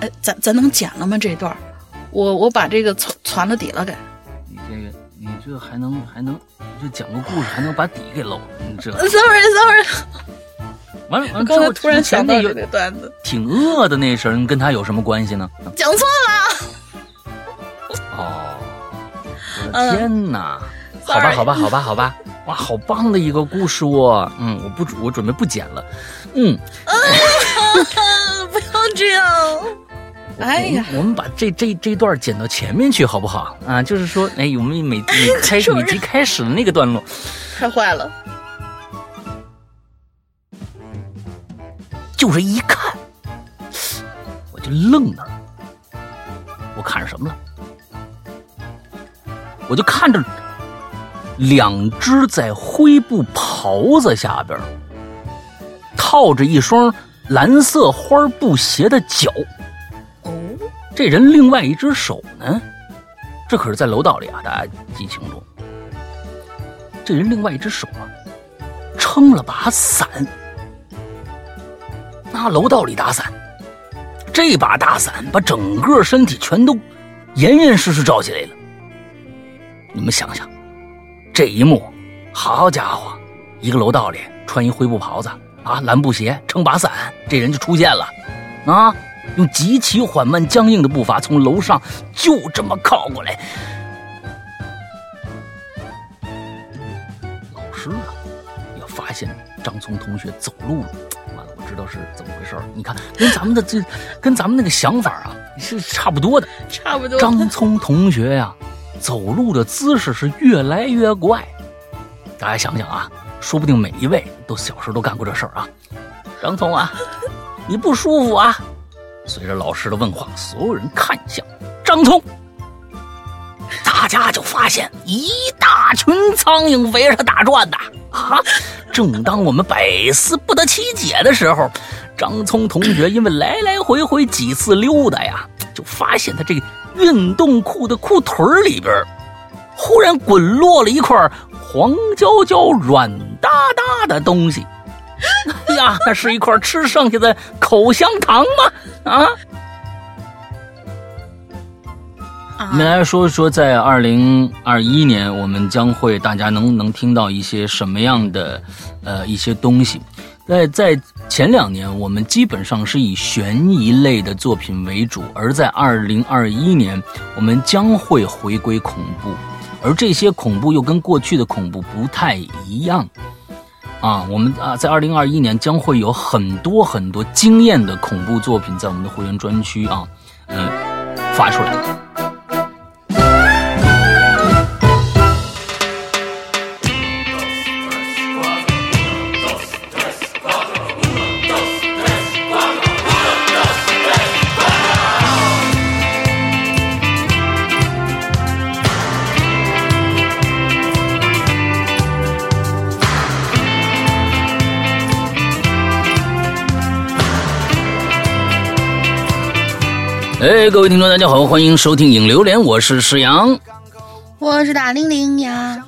哎，咱咱能剪了吗？这段，我我把这个传传了底了，给。你这个，你这还能还能，就讲个故事还能把底给搂，你这。Sorry，Sorry。完了，完刚才突然想到这个段子，挺饿的那声跟他有什么关系呢？讲错了。哦，我的天哪！好吧，好吧，好吧，好吧。哇，好棒的一个故事哦！嗯，我不，我准备不剪了。嗯，不要这样。哎呀，我们把这这这段剪到前面去，好不好？啊，就是说，哎，我们每 每开始每集开始的那个段落，太坏了。就是一看，我就愣那儿。我看着什么了？我就看着。两只在灰布袍子下边套着一双蓝色花布鞋的脚。这人另外一只手呢？这可是在楼道里啊，大家记清楚。这人另外一只手啊，撑了把伞。那楼道里打伞，这把大伞把整个身体全都严严实实罩起来了。你们想想。这一幕，好家伙，一个楼道里穿一灰布袍子啊，蓝布鞋，撑把伞，这人就出现了，啊，用极其缓慢、僵硬的步伐从楼上就这么靠过来。老师啊，要发现张聪同学走路，完了，我知道是怎么回事你看，跟咱们的这，跟咱们那个想法啊是差不多的，差不多。张聪同学呀。走路的姿势是越来越怪，大家想想啊，说不定每一位都小时候都干过这事儿啊。张聪啊，你不舒服啊？随着老师的问话，所有人看向张聪，大家就发现一大群苍蝇围着他打转的。啊！正当我们百思不得其解的时候，张聪同学因为来来回回几次溜达呀，就发现他这个。运动裤的裤腿里边，忽然滚落了一块黄焦焦、软哒哒的东西。哎呀，那是一块吃剩下的口香糖吗？啊！我们来说说，在二零二一年，我们将会大家能能听到一些什么样的呃一些东西。在在前两年，我们基本上是以悬疑类的作品为主；而在二零二一年，我们将会回归恐怖，而这些恐怖又跟过去的恐怖不太一样。啊，我们啊，在二零二一年将会有很多很多惊艳的恐怖作品在我们的会员专区啊，嗯，发出来。哎，各位听众，大家好，欢迎收听《影榴莲》，我是石阳，我是大玲玲呀。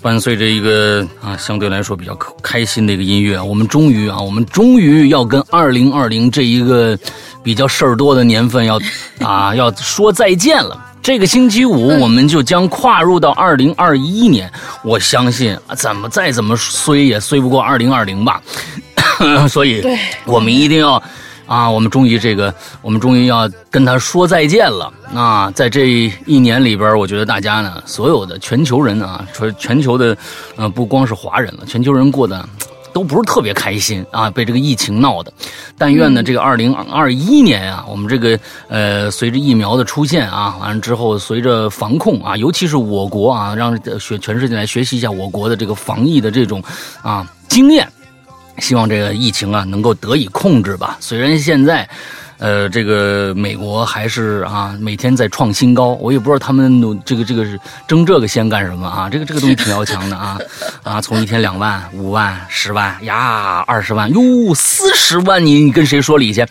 伴随着一个啊，相对来说比较开心的一个音乐，我们终于啊，我们终于要跟二零二零这一个比较事儿多的年份要 啊要说再见了。这个星期五，我们就将跨入到二零二一年。我相信，怎么再怎么衰也衰不过二零二零吧。所以，我们一定要。啊，我们终于这个，我们终于要跟他说再见了。啊，在这一年里边，我觉得大家呢，所有的全球人啊，全全球的，呃，不光是华人了，全球人过得都不是特别开心啊，被这个疫情闹的。但愿呢，这个二零二一年啊，我们这个呃，随着疫苗的出现啊，完了之后，随着防控啊，尤其是我国啊，让学全世界来学习一下我国的这个防疫的这种啊经验。希望这个疫情啊能够得以控制吧。虽然现在，呃，这个美国还是啊每天在创新高，我也不知道他们努这个这个是争这个先干什么啊？这个这个东西挺要强的啊 啊！从一天两万、五万、十万呀，二十万哟，四十万，你你跟谁说理去？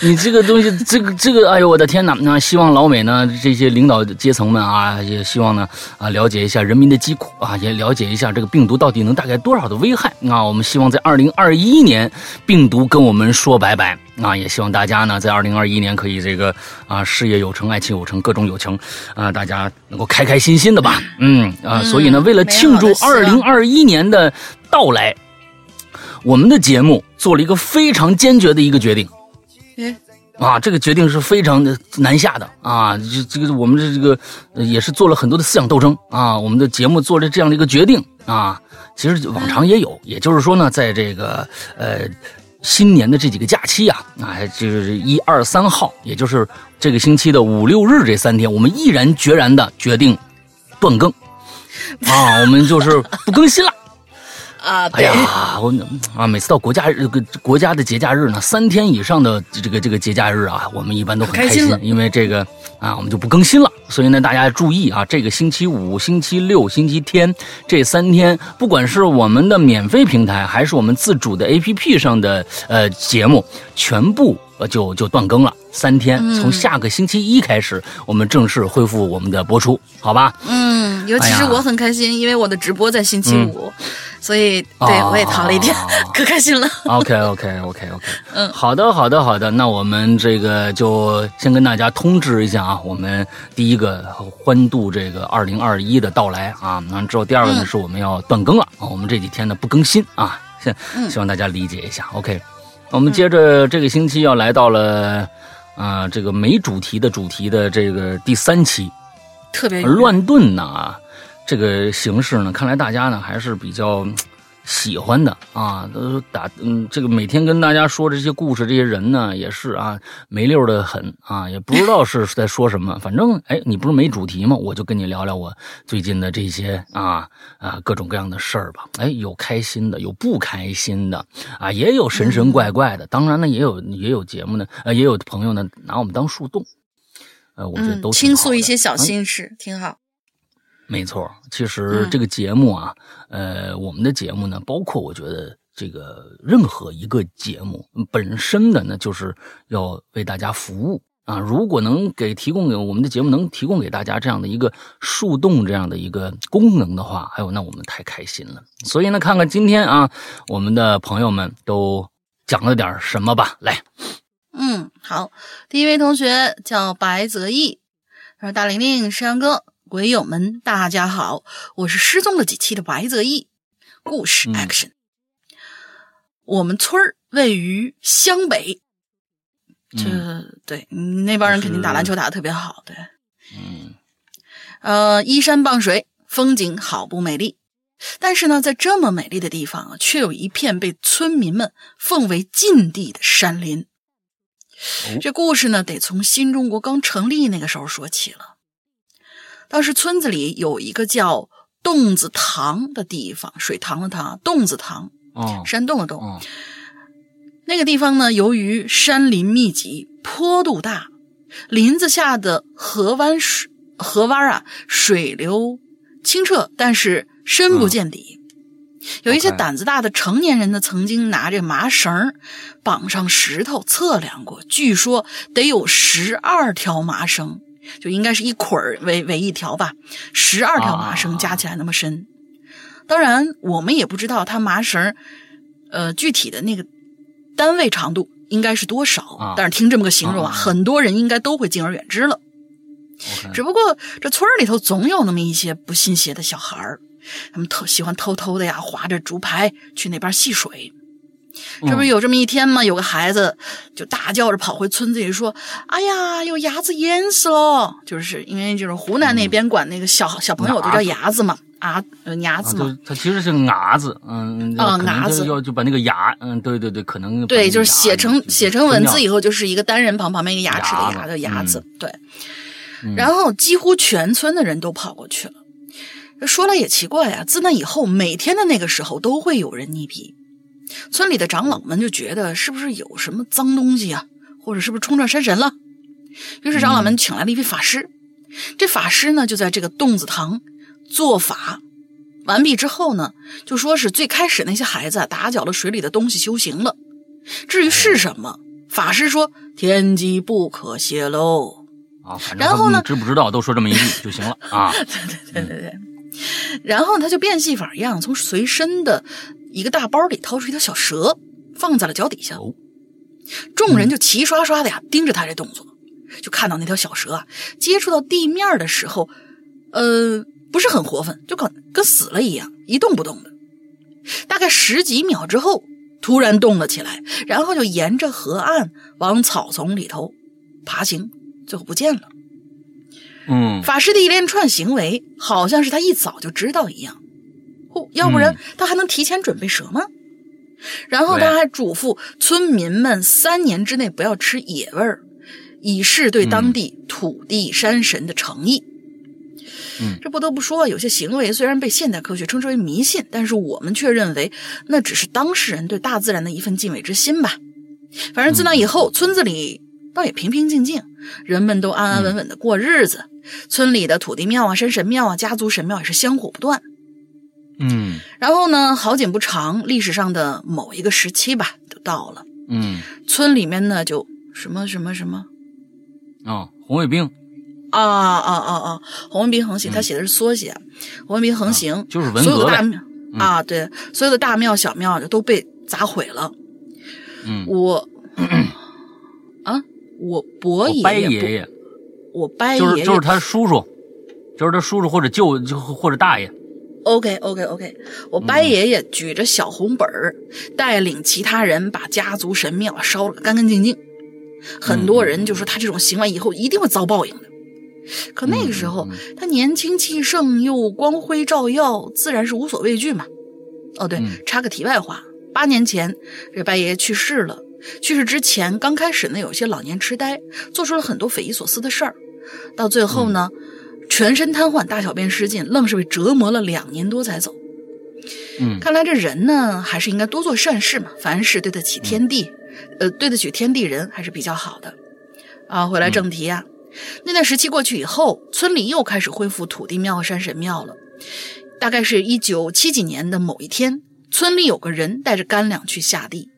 你这个东西，这个这个，哎呦我的天哪！那希望老美呢这些领导阶层们啊，也希望呢啊了解一下人民的疾苦啊，也了解一下这个病毒到底能带来多少的危害啊！我们希望在二零二一年，病毒跟我们说拜拜。啊，也希望大家呢在二零二一年可以这个啊事业有成、爱情有成、各种有成啊，大家能够开开心心的吧。嗯啊，所以呢，为了庆祝二零二一年的到来，我们的节目做了一个非常坚决的一个决定。啊，这个决定是非常的难下的啊！这这个我们的这个也是做了很多的思想斗争啊。我们的节目做了这样的一个决定啊，其实往常也有，也就是说呢，在这个呃新年的这几个假期啊，啊，就是一二三号，也就是这个星期的五六日这三天，我们毅然决然的决定断更啊，我们就是不更新了。啊，哎呀，我啊，每次到国家日、国家的节假日呢，三天以上的这个这个节假日啊，我们一般都很开心，因为这个啊，我们就不更新了。所以呢，大家注意啊，这个星期五、星期六、星期天这三天，不管是我们的免费平台，还是我们自主的 APP 上的呃节目，全部呃就就断更了。三天，从下个星期一开始，我们正式恢复我们的播出，好吧？嗯，尤其是我很开心，因为我的直播在星期五，所以对我也逃了一天，可开心了。OK，OK，OK，OK，嗯，好的，好的，好的，那我们这个就先跟大家通知一下啊，我们第一个欢度这个二零二一的到来啊，完之后第二个呢是我们要断更了啊，我们这几天呢不更新啊，先希望大家理解一下。OK，我们接着这个星期要来到了。啊，这个没主题的主题的这个第三期，特别乱炖呢，这个形式呢，看来大家呢还是比较。喜欢的啊，都打嗯，这个每天跟大家说这些故事，这些人呢也是啊，没溜的很啊，也不知道是在说什么。反正哎，你不是没主题吗？我就跟你聊聊我最近的这些啊啊各种各样的事儿吧。哎，有开心的，有不开心的啊，也有神神怪怪的。当然呢，也有也有节目呢，呃，也有朋友呢拿我们当树洞，呃，我觉得都倾诉一些小心事，挺好。没错，其实这个节目啊，呃，我们的节目呢，包括我觉得这个任何一个节目本身的呢，就是要为大家服务啊。如果能给提供给我们的节目能提供给大家这样的一个树洞这样的一个功能的话，哎呦，那我们太开心了。所以呢，看看今天啊，我们的朋友们都讲了点什么吧。来，嗯，好，第一位同学叫白泽义，他说：“大玲玲，山羊哥。”鬼友们，大家好，我是失踪了几期的白泽义。故事 action，我们村儿位于湘北，这对那帮人肯定打篮球打的特别好，对，嗯，呃，依山傍水，风景好不美丽。但是呢，在这么美丽的地方啊，却有一片被村民们奉为禁地的山林。这故事呢，得从新中国刚成立那个时候说起了。当时村子里有一个叫洞子塘的地方，水塘的塘，洞子塘，哦，山洞的洞。那个地方呢，由于山林密集，坡度大，林子下的河湾水河湾啊，水流清澈，但是深不见底。有一些胆子大的成年人呢，曾经拿着麻绳绑上石头测量过，据说得有十二条麻绳。就应该是一捆儿为为一条吧，十二条麻绳加起来那么深。当然，我们也不知道它麻绳，呃，具体的那个单位长度应该是多少。但是听这么个形容啊，很多人应该都会敬而远之了。只不过这村里头总有那么一些不信邪的小孩儿，他们偷喜欢偷偷的呀，划着竹排去那边戏水。这不是有这么一天吗？有个孩子就大叫着跑回村子里说：“哎呀，有伢子淹死了！”就是因为就是湖南那边管那个小小朋友都叫伢子嘛，啊，伢子嘛。他其实是伢子，嗯，啊，伢子要就把那个牙，嗯，对对对，可能对，就是写成写成文字以后就是一个单人旁旁边一个牙齿的牙的牙子，对。然后几乎全村的人都跑过去了。说来也奇怪呀，自那以后，每天的那个时候都会有人溺毙。村里的长老们就觉得是不是有什么脏东西啊，或者是不是冲撞山神了？于是长老们请来了一位法师。这法师呢就在这个洞子堂做法，完毕之后呢，就说是最开始那些孩子打搅了水里的东西修行了。至于是什么，法师说天机不可泄露啊。然后呢，知不知道都说这么一句就行了 啊。对对对对对。然后他就变戏法一样，从随身的。一个大包里掏出一条小蛇，放在了脚底下。众人就齐刷刷的呀盯着他这动作，就看到那条小蛇啊接触到地面的时候，呃，不是很活泛，就跟跟死了一样，一动不动的。大概十几秒之后，突然动了起来，然后就沿着河岸往草丛里头爬行，最后不见了。嗯法师的一连串行为，好像是他一早就知道一样，哦，要不然嗯他还能提前准备蛇吗？然后他还嘱咐村民们三年之内不要吃野味儿，以示对当地土地山神的诚意。嗯这不得不说，有些行为虽然被现代科学称之为迷信，但是我们却认为那只是当事人对大自然的一份敬畏之心吧。反正自那以后，村子里倒也平平静静，人们都安安稳稳的过日子。村里的土地庙啊、山神庙啊、家族神庙也是香火不断。嗯然后呢，好景不长，历史上的某一个时期吧，就到了。嗯村里面呢，就什么什么什么啊，红卫兵啊啊啊啊，红卫兵横行，他写的是缩写，红卫兵横行，啊就是文所有的大革啊，对，所有的大庙小庙就都被砸毁了。嗯，我啊，我伯我爷伯爷爷我伯爷爷就是就是他叔叔，就是他叔叔或者舅就或者大爷。OK OK OK，我伯嗯爷爷举着小红本儿，带领其他人把家族神庙烧了个干干净净。很多人就说他这种行为以后一定会遭报应的。可那个时候嗯他年轻气盛又光辉照耀，自然是无所畏惧嘛。哦，对嗯，插个题外话，八年前这伯爷爷去世了。去世之前，刚开始呢有些老年痴呆，做出了很多匪夷所思的事儿，到最后呢，全身瘫痪，大小便失禁，愣是被折磨了两年多才走。嗯看来这人呢，还是应该多做善事嘛，凡事对得起天地，呃，对得起天地人还是比较好的。啊，回来正题啊，那段时期过去以后，村里又开始恢复土地庙和山神庙了。大概是一九七几年的某一天，村里有个人带着干粮去下地，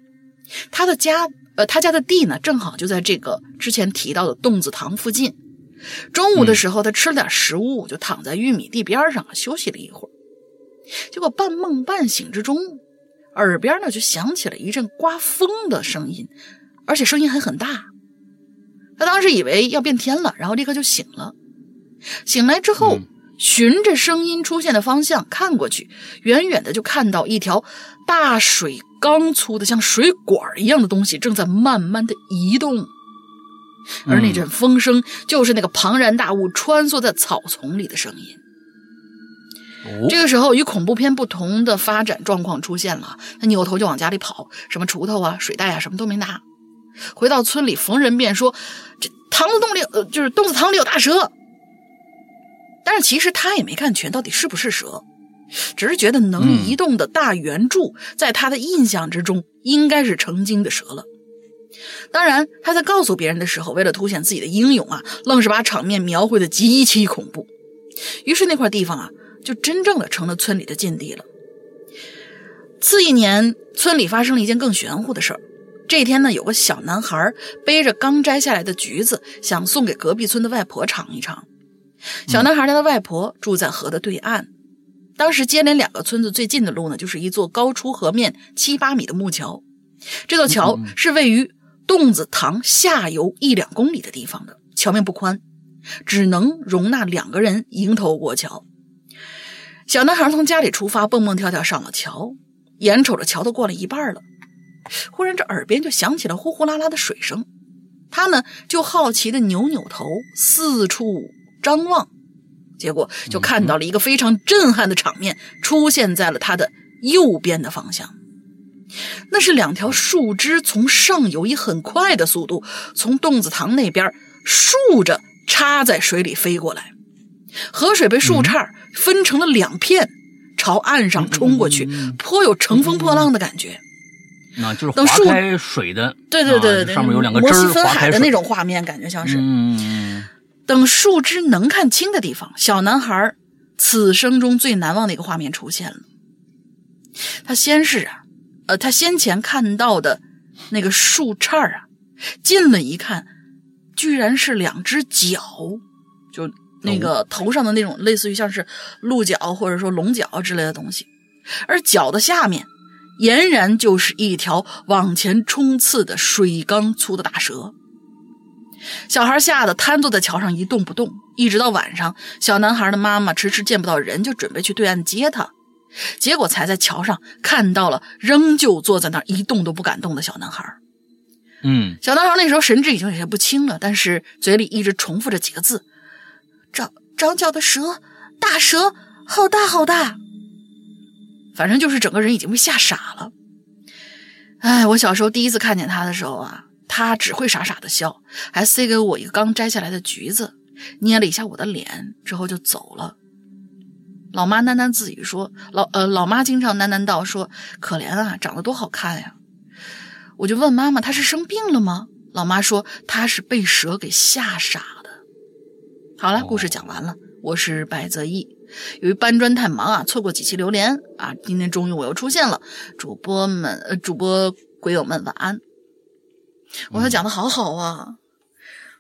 他的家，呃，他家的地呢，正好就在这个之前提到的洞子塘附近。中午的时候，他吃了点食物，就躺在玉米地边上休息了一会儿。结果半梦半醒之中，耳边呢就响起了一阵刮风的声音，而且声音还很大。他当时以为要变天了，然后立刻就醒了。醒来之后，嗯循着声音出现的方向看过去，远远的就看到一条大水缸粗的像水管一样的东西正在慢慢的移动，而那阵风声就是那个庞然大物穿梭在草丛里的声音。哦这个时候，与恐怖片不同的发展状况出现了。他扭头就往家里跑，什么锄头啊、水袋啊，什么都没拿。回到村里，逢人便说：“这塘子洞里，呃，就是洞子塘里有大蛇。”但是其实他也没看全，到底是不是蛇，只是觉得能嗯移动的大圆柱，在他的印象之中应该是成精的蛇了。当然，他在告诉别人的时候，为了凸显自己的英勇啊，愣是把场面描绘的极其恐怖。于是那块地方啊，就真正的成了村里的禁地了。次一年，村里发生了一件更玄乎的事儿。这天呢，有个小男孩背着刚摘下来的橘子，想送给隔壁村的外婆尝一尝。小男孩他的外婆住在河的对岸，当时接连两个村子最近的路呢，就是一座高出河面七八米的木桥。这座桥是位于洞子塘下游一两公里的地方的，桥面不宽，只能容纳两个人迎头过桥。小男孩从家里出发，蹦蹦跳跳上了桥，眼瞅着桥都过了一半了，忽然这耳边就响起了呼呼啦啦的水声，他呢就好奇的扭扭头，四处张望，结果就看到了一个非常震撼的场面出现在了他的右边的方向。那是两条树枝从上游以很快的速度从洞子塘那边竖着插在水里飞过来，河水被树杈分成了两片，朝岸上冲过去，颇有乘风破浪的感觉。那就是划开水的，对对对对对，啊上面有两个摩枝儿西分海的那种画面，感觉像是。嗯，等树枝能看清的地方，小男孩此生中最难忘的一个画面出现了。他先是啊，呃，他先前看到的那个树杈啊，近了一看，居然是两只脚，就那个头上的那种类似于像是鹿角或者说龙角之类的东西，而脚的下面俨然就是一条往前冲刺的水缸粗的大蛇。小孩吓得瘫坐在桥上一动不动，一直到晚上，小男孩的妈妈迟迟见不到人，就准备去对岸接他，结果才在桥上看到了仍旧坐在那儿一动都不敢动的小男孩。嗯，小男孩那时候神志已经有些不清了，但是嘴里一直重复着几个字：“长长脚的蛇，大蛇，好大好大。”反正就是整个人已经被吓傻了。哎，我小时候第一次看见他的时候啊，他只会傻傻的笑，还塞给我一个刚摘下来的橘子，捏了一下我的脸，之后就走了。老妈喃喃自语说：“老呃，老妈经常喃喃道说，可怜啊，长得多好看呀。”我就问妈妈：“她是生病了吗？”老妈说：“她是被蛇给吓傻的。”好了，故事讲完了。我是白泽义。由于搬砖太忙啊，错过几期榴莲啊，今天终于我又出现了。主播们，呃，主播鬼友们，晚安。我说讲的好好啊，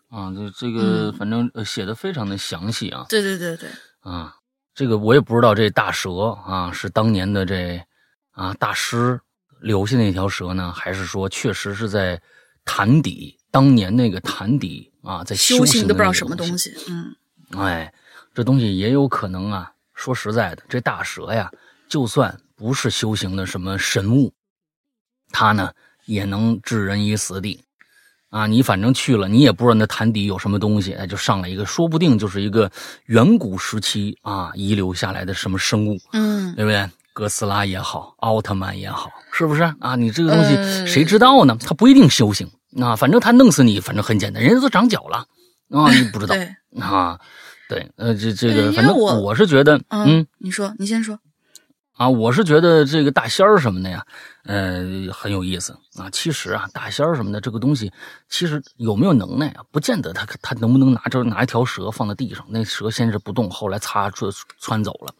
啊，这这个反正写的非常的详细啊。对对对对。啊，这个我也不知道，这大蛇啊是当年的这啊大师留下那条蛇呢，还是说确实是在潭底当年那个潭底啊在修行的不知道什么么东西，嗯。哎，这东西也有可能啊。说实在的，这大蛇呀，就算不是修行的什么神物，它呢也能置人于死地。啊，你反正去了，你也不知道那潭底有什么东西，哎，就上来一个，说不定就是一个远古时期啊遗留下来的什么生物，嗯，对不对？哥斯拉也好，奥特曼也好，是不是啊？你这个东西谁知道呢？他不一定修行啊，反正他弄死你，反正很简单，人家都长脚了啊，你不知道啊。对，呃，这这个，反正我是觉得，嗯，你说，你先说，啊，我是觉得这个大仙儿什么的呀，呃，很有意思啊。其实啊，大仙儿什么的这个东西，其实有没有能耐啊，不见得他他能不能拿着拿一条蛇放在地上，那蛇先是不动，后来擦穿穿走了，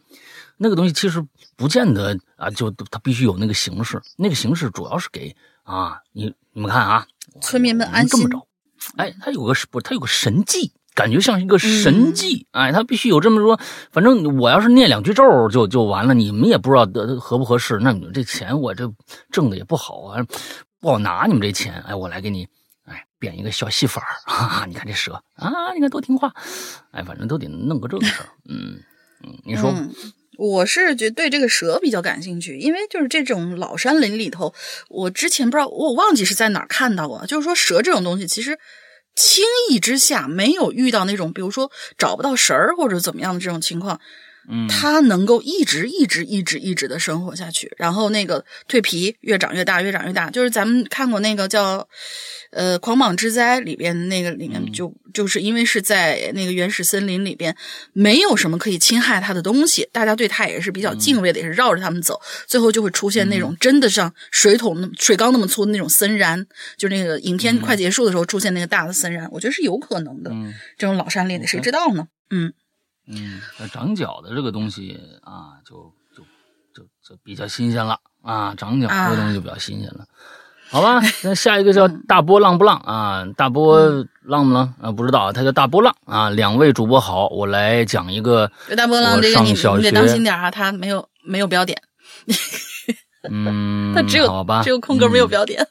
那个东西其实不见得啊，就他必须有那个形式，那个形式主要是给啊，你你们看啊，村民们安心，这么着，哎，他有个不，他有个神迹。感觉像一个神迹，哎，他必须有这么说。反正我要是念两句咒就就完了，你们也不知道合不合适。那你们这钱我这挣的也不好啊，不好拿。你们这钱，哎，我来给你，哎，变一个小戏法儿。你看这蛇啊，你看多听话，哎，反正都得弄个这个事儿。嗯嗯，你说，我是觉对这个蛇比较感兴趣，因为就是这种老山林里头，我之前不知道，我忘记是在哪儿看到过，就是说蛇这种东西其实。轻易之下没有遇到那种，比如说找不到神儿或者怎么样的这种情况，嗯，它能够一直一直一直一直的生活下去，然后那个蜕皮越长越大，越长越大，就是咱们看过那个叫。呃，狂蟒之灾里边那个里面就就是因为是在那个原始森林里边，没有什么可以侵害它的东西，大家对它也是比较敬畏的，也是绕着它们走，最后就会出现那种真的像水桶那水缸那么粗的那种森蚺，就是那个影片快结束的时候出现那个大的森蚺，我觉得是有可能的。这种老山林的谁知道呢？嗯嗯，长脚的这个东西啊，就就就就比较新鲜了啊，长脚这个东西就比较新鲜了。好吧，那下一个叫大波浪不浪啊？大波浪不浪啊？不知道，他叫大波浪啊。两位主播好，我来讲一个。大波浪这个你你得当心点啊，他没有没有标点。嗯，他只有好吧，只有空格没有标点。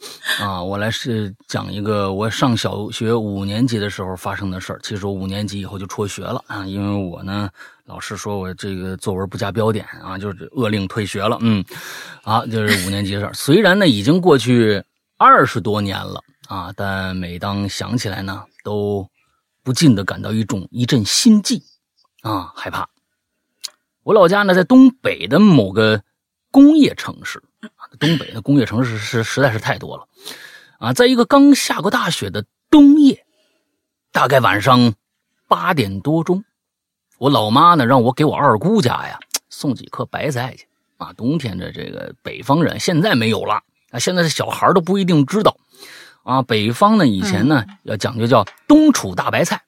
啊，我来是讲一个我上小学五年级的时候发生的事儿。其实我五年级以后就辍学了啊，因为我呢。老师说我这个作文不加标点啊，就是勒令退学了。嗯，啊，就是五年级的事儿。虽然呢已经过去二十多年了啊，但每当想起来呢，都不禁的感到一种一阵心悸啊，害怕。我老家呢在东北的某个工业城市，东北的工业城市是实在是太多了啊，在一个刚下过大雪的冬夜，大概晚上八点多钟。我老妈呢，让我给我二姑家呀送几颗白菜去啊。冬天的这个北方人现在没有了啊，现在的小孩都不一定知道啊。北方呢，以前呢要讲究叫冬储大白菜，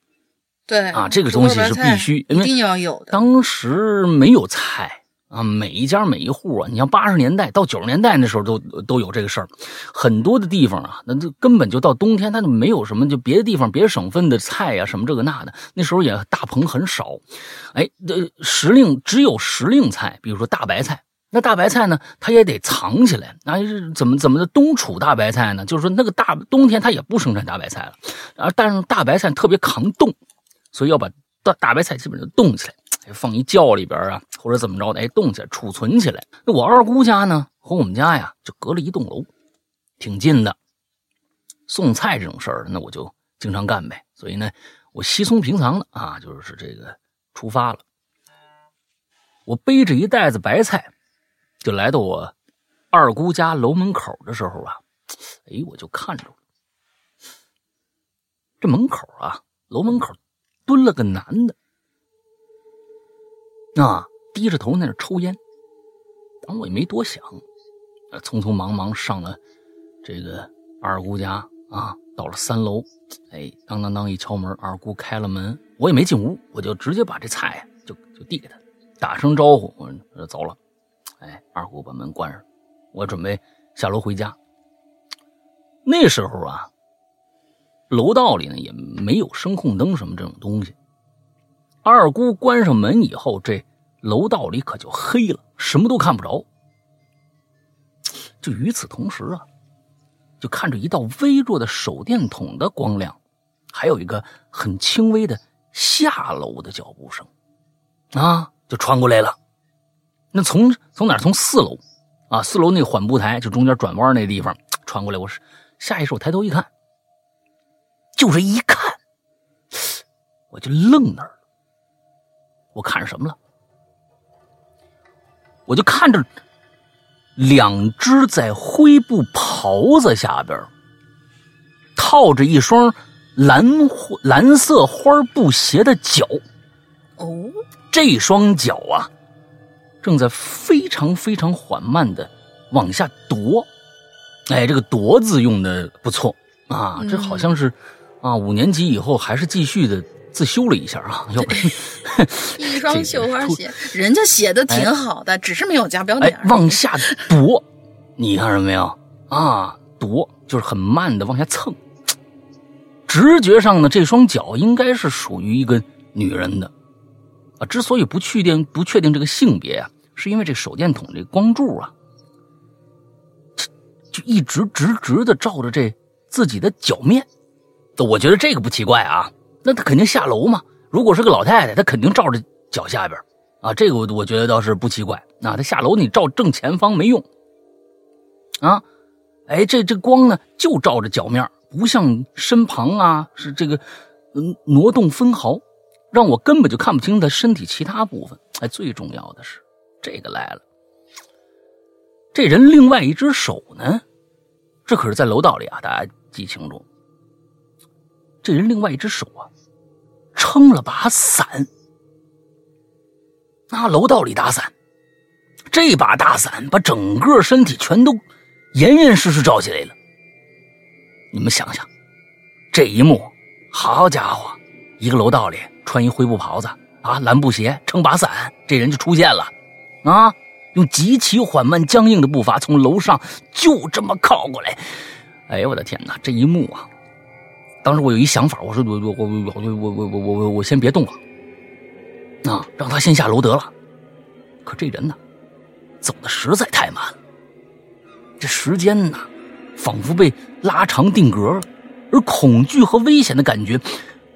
对啊，这个东西是必须一定要有的。当时没有菜。啊，每一家每一户啊，你像八十年代到九十年代那时候都都有这个事儿，很多的地方啊，那就根本就到冬天，它就没有什么，就别的地方别的省份的菜呀，什么这个那的，那时候也大棚很少，哎，这时令只有时令菜，比如说大白菜那大白菜呢，它也得藏起来。那怎么怎么的冬储大白菜呢？就是说那个大冬天它也不生产大白菜了，啊，但是大白菜特别抗冻，所以要把大大白菜基本上冻起来，放一窖里边啊，或者怎么着的，哎，冻起来储存起来。那我二姑家呢和我们家呀就隔了一栋楼，挺近的。送菜这种事儿，那我就经常干呗。所以呢，我稀松平常的啊，就是这个出发了。我背着一袋子白菜。就来到我二姑家楼门口的时候啊，哎，我就看着这门口啊，楼门口蹲了个男的，啊，低着头在那抽烟。当我也没多想，匆匆忙忙上了这个二姑家啊，到了三楼，哎，当当当一敲门，二姑开了门，我也没进屋，我就直接把这菜就就递给他，打声招呼，我说走了。哎，二姑把门关上，我准备下楼回家。那时候啊，楼道里呢也没有声控灯什么这种东西。二姑关上门以后，这楼道里可就黑了，什么都看不着。就与此同时啊，就看着一道微弱的手电筒的光亮，还有一个很轻微的下楼的脚步声，啊，就传过来了。那从从哪从四楼，啊，四楼那个缓步台就中间转弯那地方传过来。我是下意识我抬头一看，就这一看，我就愣那儿了。我看着什么了？我就看着两只在灰布袍子下边套着一双蓝蓝色花布鞋的脚。哦，这双脚啊。正在非常非常缓慢的往下踱，哎，这个“踱”字用的不错啊，这好像是啊，五年级以后还是继续的自修了一下啊，要不一双绣花鞋，人家写的挺好的，只是没有加标点。往下踱，你看着没有啊？踱就是很慢的往下蹭，直觉上呢，这双脚应该是属于一个女人的啊。之所以不确定不确定这个性别啊，是因为这手电筒这光柱啊，就一直直直的照着这自己的脚面。我觉得这个不奇怪啊，那他肯定下楼嘛。如果是个老太太，她肯定照着脚下边啊。这个我我觉得倒是不奇怪。那她下楼你照正前方没用啊。哎，这这光呢就照着脚面，不像身旁啊是这个嗯挪动分毫。让我根本就看不清他身体其他部分。哎，最重要的是，这个来了，这人另外一只手呢？这可是在楼道里啊，大家记清楚。这人另外一只手啊，撑了把伞。那楼道里打伞，这把大伞把整个身体全都严严实实罩起来了。你们想想，这一幕，好家伙，一个楼道里。穿一灰布袍子啊，蓝布鞋，撑把伞，这人就出现了，啊，用极其缓慢、僵硬的步伐从楼上就这么靠过来。哎呦我的天哪，这一幕啊！当时我有一想法，我说我我我我我我我我我先别动了，啊，让他先下楼得了。可这人呢，走的实在太慢了，这时间呢，仿佛被拉长定格了，而恐惧和危险的感觉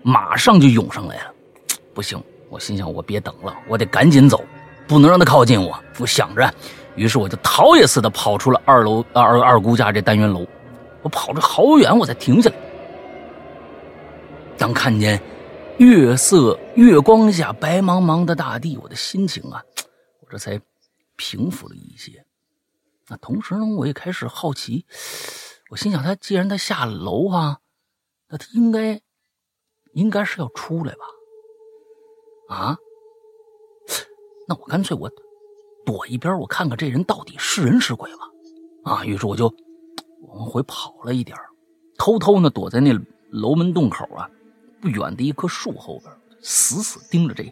马上就涌上来了。不行，我心想，我别等了，我得赶紧走，不能让他靠近我。我想着，于是我就逃也似的跑出了二楼二二姑家这单元楼。我跑着好远，我才停下来。当看见月色、月光下白茫茫的大地，我的心情啊，我这才平复了一些。那同时呢，我也开始好奇。我心想，他既然他下楼啊，那他应该应该是要出来吧。啊，那我干脆我躲一边，我看看这人到底是人是鬼吧。啊，于是我就往回跑了一点偷偷呢躲在那楼门洞口啊不远的一棵树后边，死死盯着这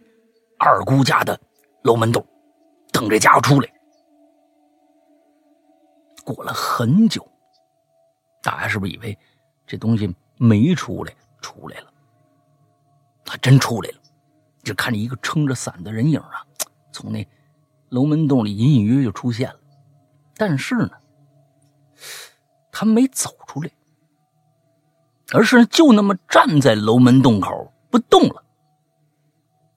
二姑家的楼门洞，等这家伙出来。过了很久，大家是不是以为这东西没出来？出来了，他真出来了。就看着一个撑着伞的人影啊，从那楼门洞里隐隐约约就出现了，但是呢，他没走出来，而是就那么站在楼门洞口不动了，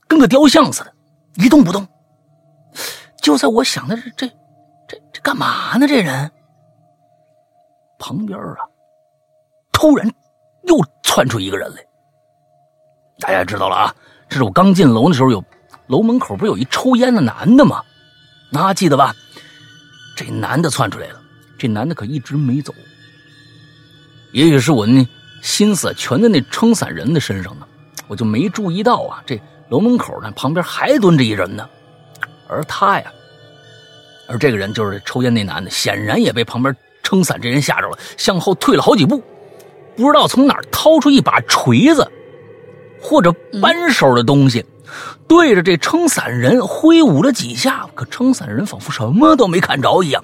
跟个雕像似的，一动不动。就在我想的是这这这干嘛呢？这人旁边啊，突然又窜出一个人来。大家知道了啊，这是我刚进楼的时候，有楼门口不是有一抽烟的男的吗？那记得吧？这男的窜出来了，这男的可一直没走。也许是我那心思全在那撑伞人的身上呢，我就没注意到啊。这楼门口呢，旁边还蹲着一人呢，而他呀，而这个人就是抽烟那男的，显然也被旁边撑伞这人吓着了，向后退了好几步，不知道从哪儿掏出一把锤子。或者扳手的东西，对着这撑伞人挥舞了几下，可撑伞人仿佛什么都没看着一样，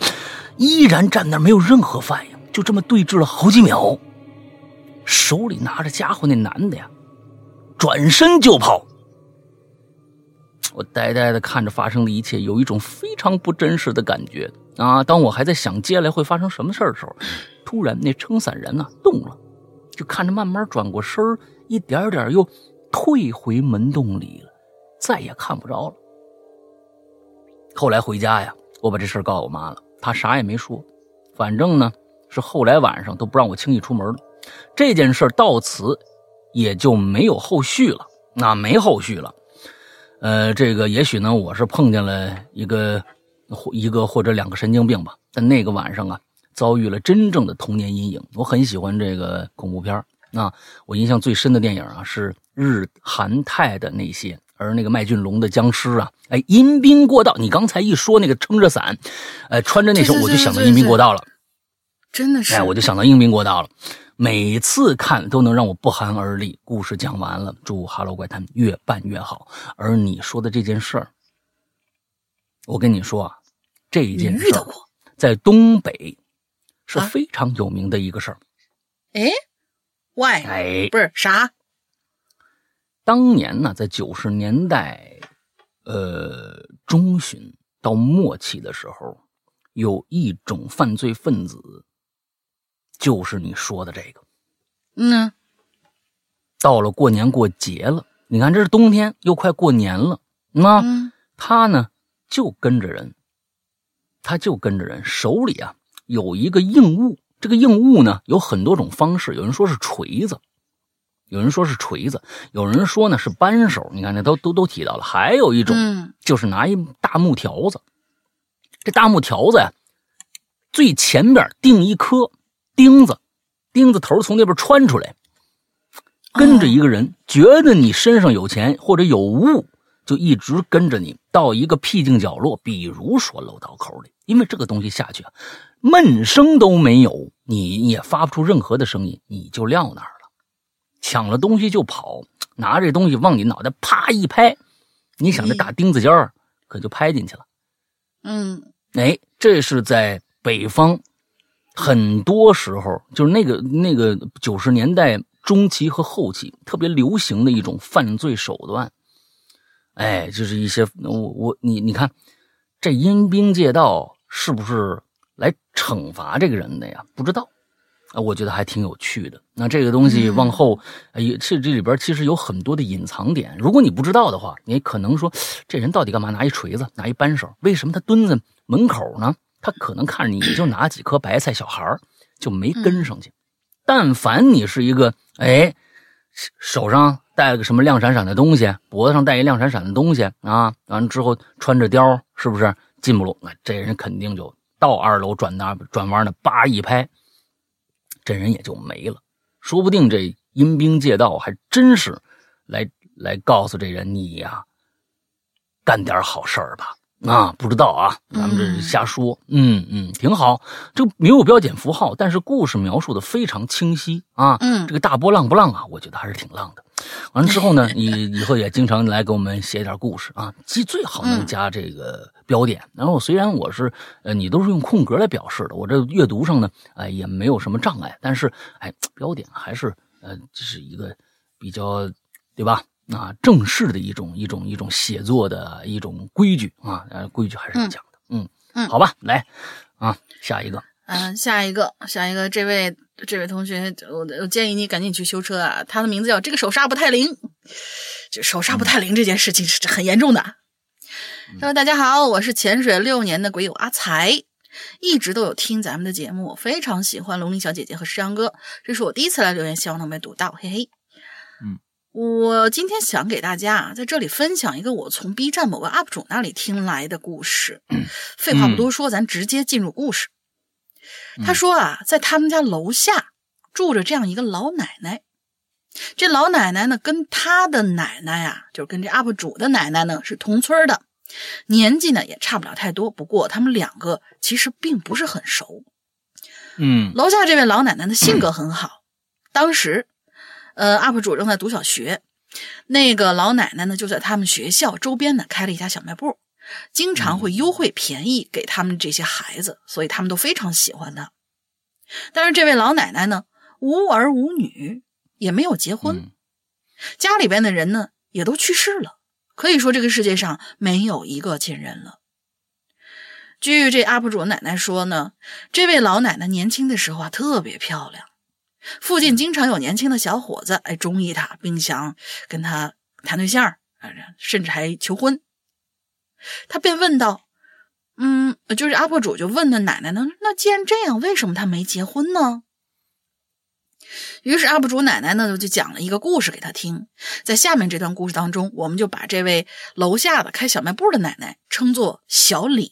依然站那没有任何反应。就这么对峙了好几秒，手里拿着家伙那男的呀，转身就跑。我呆呆的看着发生的一切，有一种非常不真实的感觉啊！当我还在想接下来会发生什么事的时候，突然那撑伞人呢动了，就看着慢慢转过身一点点又退回门洞里了，再也看不着了。后来回家呀，我把这事告诉我妈了，她啥也没说。反正呢，是后来晚上都不让我轻易出门了。这件事到此也就没有后续了，那没后续了。呃，这个也许呢，我是碰见了一个一个或者两个神经病吧。但那个晚上啊，遭遇了真正的童年阴影。我很喜欢这个恐怖片那我印象最深的电影啊，是日韩泰的那些，而那个麦浚龙的僵尸啊，哎，阴兵过道。你刚才一说那个撑着伞，呃，穿着那身，我就想到阴兵过道了。真的是，哎，我就想到阴兵过道了。每次看都能让我不寒而栗。故事讲完了，祝《哈喽怪谈》越办越好。而你说的这件事儿，我跟你说啊，这件事在东北是非常有名的一个事儿。哎。Why？哎，不是啥。当年呢，在九十年代，呃，中旬到末期的时候，有一种犯罪分子，就是你说的这个。嗯。到了过年过节了，你看这是冬天，又快过年了，那他呢就跟着人，他就跟着人，手里啊有一个硬物。这个硬物呢有很多种方式，有人说是锤子，有人说是锤子，有人说呢是扳手。你看，那都都都提到了。还有一种就是拿一大木条子，这大木条子呀，最前边钉一颗钉子，钉子头从那边穿出来，跟着一个人，觉得你身上有钱或者有物，就一直跟着你到一个僻静角落，比如说楼道口里，因为这个东西下去啊。闷声都没有，你也发不出任何的声音，你就撂那儿了。抢了东西就跑，拿这东西往你脑袋啪一拍，你想这大钉子尖儿可就拍进去了。嗯，哎，这是在北方，很多时候就是那个那个九十年代中期和后期特别流行的一种犯罪手段。哎，就是一些我我你你看，这阴兵借道是不是？来惩罚这个人的呀？不知道，啊，我觉得还挺有趣的。那这个东西往后，也这这里边其实有很多的隐藏点。如果你不知道的话，你可能说这人到底干嘛？拿一锤子，拿一扳手，为什么他蹲在门口呢？他可能看着你就拿几颗白菜，小孩就没跟上去。但凡你是一个哎，手上戴个什么亮闪闪的东西，脖子上戴一亮闪闪的东西啊，完了之后穿着貂，是不是进不路？那这人肯定就。到二楼转那转弯呢，叭一拍，这人也就没了。说不定这阴兵借道还真是来来告诉这人，你呀，干点好事儿吧。啊，不知道啊，咱们这是瞎说。嗯嗯，挺好。这没有标点符号，但是故事描述的非常清晰啊。嗯，这个大波浪不浪啊？我觉得还是挺浪的。完了之后呢，你以后也经常来给我们写点故事啊，既最好能加这个标点。然后虽然我是呃，你都是用空格来表示的，我这阅读上呢，哎，也没有什么障碍。但是哎，标点还是呃，这是一个比较对吧？啊正式的一种一种一种写作的一种规矩啊，呃，规矩还是要讲的。嗯嗯好吧，来啊，下一个。嗯，下一个，下一个，这位这位同学，我我建议你赶紧去修车啊！他的名字叫这个手刹不太灵，这手刹不太灵这件事情是很严重的。他说：“大家好，我是潜水六年的鬼友阿才，一直都有听咱们的节目，非常喜欢龙鳞小姐姐和石阳哥，这是我第一次来留言，希望能被读到，嘿嘿。”嗯，我今天想给大家啊，在这里分享一个我从 B 站某个 UP 主那里听来的故事。废话不多说，咱直接进入故事。他说啊，在他们家楼下住着这样一个老奶奶。这老奶奶呢，跟他的奶奶啊，就是跟这 UP 主的奶奶呢是同村的，年纪呢也差不了太多。不过他们两个其实并不是很熟。嗯楼下这位老奶奶的性格很好。当时，呃，UP 主正在读小学，那个老奶奶呢就在他们学校周边呢开了一家小卖部。经常会优惠便宜给他们这些孩子，所以他们都非常喜欢他。但是这位老奶奶呢，无儿无女，也没有结婚，家里边的人呢也都去世了，可以说这个世界上没有一个亲人了。据这 UP 主奶奶说呢，这位老奶奶年轻的时候啊特别漂亮，附近经常有年轻的小伙子哎中意他，并想跟他谈对象，啊甚至还求婚。他便问道：“嗯，就是 UP 主就问那奶奶呢，那既然这样，为什么他没结婚呢？”于是 UP 主奶奶呢就讲了一个故事给他听。在下面这段故事当中，我们就把这位楼下的开小卖部的奶奶称作小李，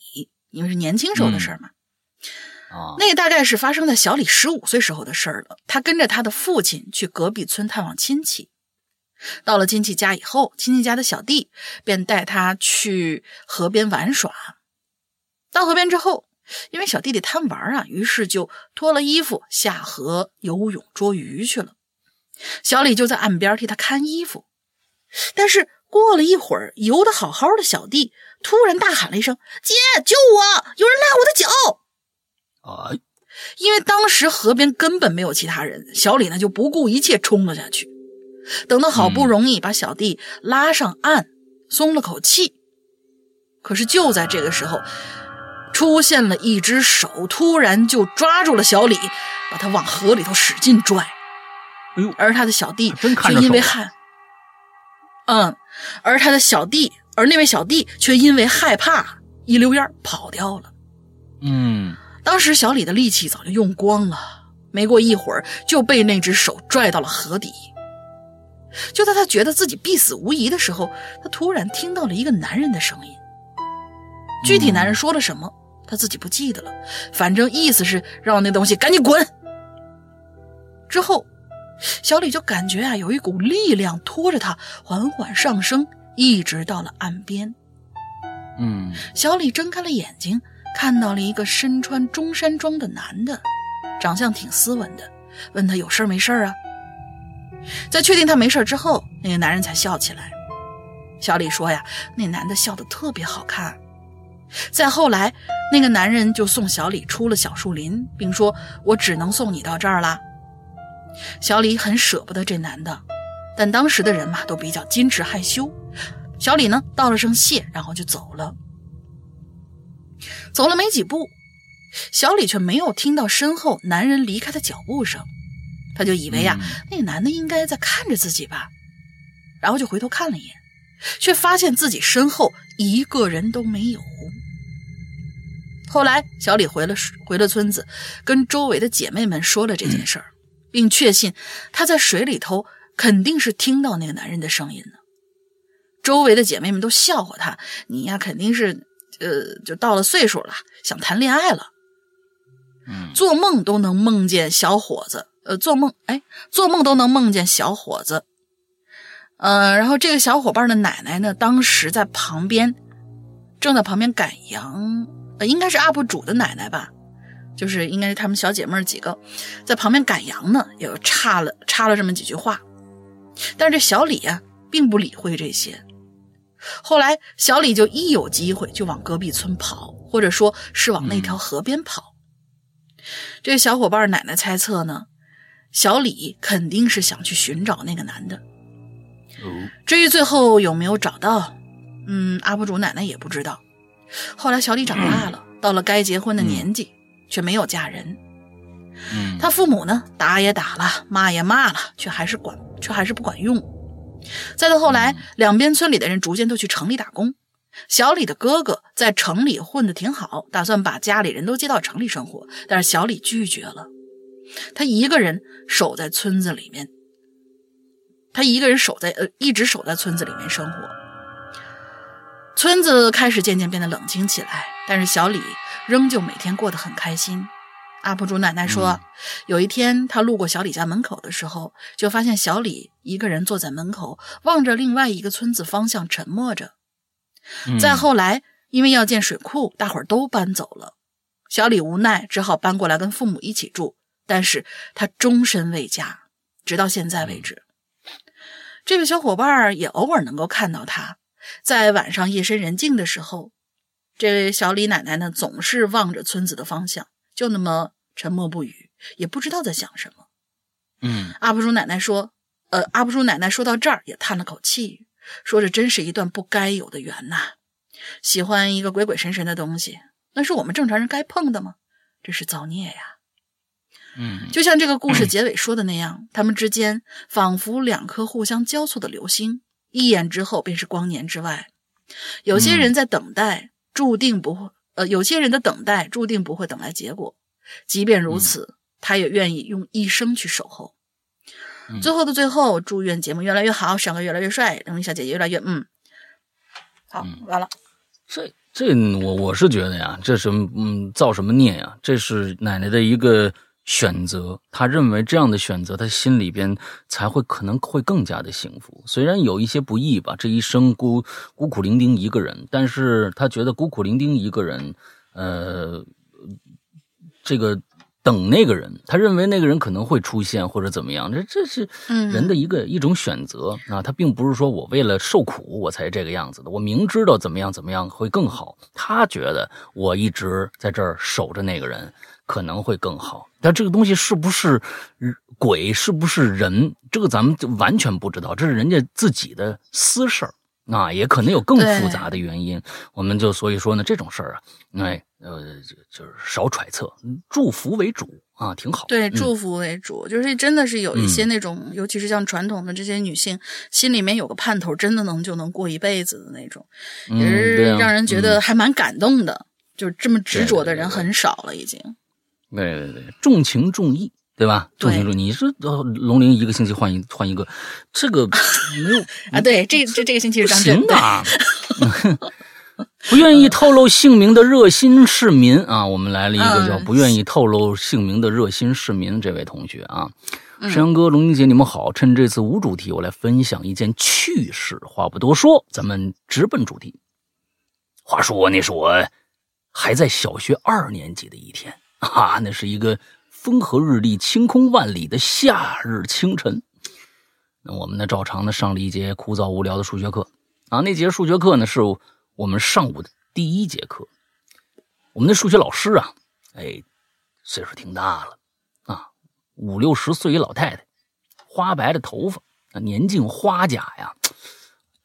因为是年轻时候的事儿嘛。啊，那个大概是发生在小李十五岁时候的事儿了。他跟着他的父亲去隔壁村探望亲戚。到了亲戚家以后，亲戚家的小弟便带他去河边玩耍。到河边之后，因为小弟弟贪玩啊，于是就脱了衣服下河游泳捉鱼去了。小李就在岸边替他看衣服。但是过了一会儿，游得好好的小弟突然大喊了一声：“姐，救我！有人拉我的脚！”啊，因为当时河边根本没有其他人，小李呢就不顾一切冲了下去。等到好不容易把小弟拉上岸，松了口气，可是就在这个时候，出现了一只手，突然就抓住了小李，把他往河里头使劲拽。哎呦，而他的小弟却因为害，嗯，而他的小弟，而那位小弟却因为害怕，一溜烟跑掉了。嗯当时小李的力气早就用光了，没过一会儿就被那只手拽到了河底。就在他觉得自己必死无疑的时候，他突然听到了一个男人的声音。具体男人说了什么，他自己不记得了，反正意思是让那东西赶紧滚。之后，小李就感觉啊，有一股力量拖着他缓缓上升，一直到了岸边。嗯小李睁开了眼睛，看到了一个身穿中山装的男的，长相挺斯文的，问他有事没事啊？在确定他没事之后，那个男人才笑起来。小李说呀，那男的笑得特别好看。再后来，那个男人就送小李出了小树林，并说：“我只能送你到这儿啦。”小李很舍不得这男的，但当时的人嘛都比较矜持害羞。小李呢道了声谢，然后就走了。走了没几步，小李却没有听到身后男人离开的脚步声，他就以为呀、那个男的应该在看着自己吧，然后就回头看了一眼，却发现自己身后一个人都没有。后来，小李回了回了村子，跟周围的姐妹们说了这件事儿，并确信他在水里头肯定是听到那个男人的声音的。周围的姐妹们都笑话他：“你呀，肯定是呃，就到了岁数了，想谈恋爱了。嗯做梦都能梦见小伙子，呃，做梦哎，做梦都能梦见小伙子。呃，然后这个小伙伴的奶奶呢，当时在旁边，正在旁边赶羊，呃，应该是 UP 主的奶奶吧，就是应该是她们小姐妹儿几个在旁边赶羊呢，也插了插了这么几句话。但是这小李啊，并不理会这些。后来，小李就一有机会就往隔壁村跑，或者说是往那条河边跑。这小伙伴奶奶猜测呢，小李肯定是想去寻找那个男的。至于最后有没有找到，嗯，UP 主奶奶也不知道。后来小李长大了，到了该结婚的年纪，却没有嫁人。嗯，他父母呢，打也打了，骂也骂了，却还是管，却还是不管用。再到后来，两边村里的人逐渐都去城里打工。小李的哥哥在城里混得挺好，打算把家里人都接到城里生活，但是小李拒绝了。他一个人守在村子里面，他一个人守在呃，一直守在村子里面生活。村子开始渐渐变得冷清起来，但是小李仍旧每天过得很开心。UP 主奶奶说，有一天她路过小李家门口的时候，就发现小李一个人坐在门口，望着另外一个村子方向，沉默着。再后来，因为要建水库，大伙儿都搬走了，小李无奈只好搬过来跟父母一起住。但是他终身未嫁，直到现在为止。这位小伙伴也偶尔能够看到他，在晚上夜深人静的时候，这位小李奶奶呢，总是望着村子的方向。就那么沉默不语，也不知道在想什么。嗯，阿布叔奶奶说：“呃，阿布叔奶奶说到这儿也叹了口气，说这真是一段不该有的缘呐。喜欢一个鬼鬼神神的东西，那是我们正常人该碰的吗？这是造孽呀。”嗯，就像这个故事结尾说的那样，他们之间仿佛两颗互相交错的流星，一眼之后便是光年之外。有些人在等待，注定不会。呃，有些人的等待注定不会等来结果，即便如此，他也愿意用一生去守候。最后的最后，祝愿节目越来越好，帅哥越来越帅，龙小姐姐越来越嗯，好，完了。这这，我我是觉得呀，这是嗯，造什么孽呀？这是奶奶的一个。选择，他认为这样的选择，他心里边才会可能会更加的幸福。虽然有一些不易吧，这一生孤孤苦伶仃一个人，但是他觉得孤苦伶仃一个人，呃，这个等那个人，他认为那个人可能会出现或者怎么样，这这是人的一个一种选择啊。他并不是说我为了受苦我才这个样子的，我明知道怎么样怎么样会更好，他觉得我一直在这儿守着那个人。可能会更好，但这个东西是不是鬼，是不是人，这个咱们就完全不知道，这是人家自己的私事儿啊，也可能有更复杂的原因。我们就所以说呢，这种事儿啊，哎，呃，就是少揣测，祝福为主啊，挺好。对，祝福为主，就是真的是有一些那种，尤其是像传统的这些女性，心里面有个盼头，真的能就能过一辈子的那种，也是让人觉得还蛮感动的。就是这么执着的人很少了，已经。对对对，重情重义，对吧？重情重义，你是龙鳞一个星期换一换一个，这个没有 啊？对，这这这个星期是张行的。不愿意透露姓名的热心市民啊，我们来了一个叫不愿意透露姓名的热心市民，这位同学啊，山羊哥、龙鳞姐，你们好。趁这次无主题，我来分享一件趣事。话不多说，咱们直奔主题。话说那是我还在小学二年级的一天。啊，那是一个风和日丽、晴空万里的夏日清晨。那我们呢，照常的上了一节枯燥无聊的数学课。啊，那节数学课呢，是我们上午的第一节课。我们的数学老师啊，哎，岁数挺大了啊，五六十岁一老太太，花白的头发，年近花甲呀。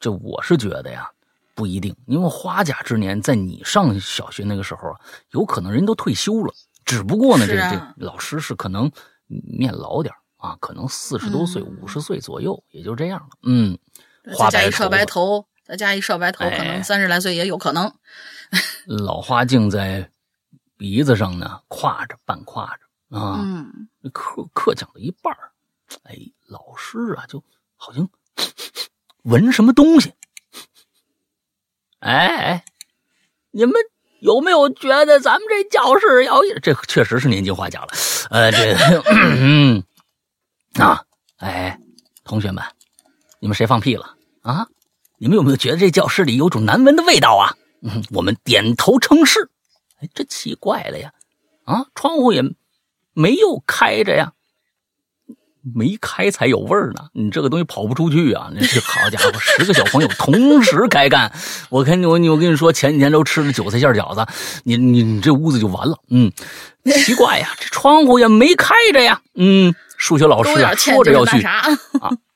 这我是觉得呀，不一定，因为花甲之年，在你上小学那个时候啊，有可能人都退休了。只不过呢，这这老师是可能面老点啊，可能四十多岁、五十岁左右，也就这样了。嗯，再加一少白头，再加一少白头，可能三十来岁也有可能。老花镜在鼻子上呢，挎着半挎着啊。嗯，课课讲到一半哎，老师啊，就好像闻什么东西。哎哎，你们。有没有觉得咱们这教室要这确实是年近花甲了？呃，这嗯啊，哎，同学们，你们谁放屁了啊？你们有没有觉得这教室里有种难闻的味道啊？嗯，我们点头称是。哎，这奇怪了呀，啊，窗户也没有开着呀。没开才有味儿呢，你这个东西跑不出去啊！那这好家伙，十个小朋友同时开干，我跟你我我跟你说，前几天都吃了韭菜馅饺子，你你你这屋子就完了。嗯，奇怪呀，这窗户也没开着呀。嗯，数学老师说着要去啊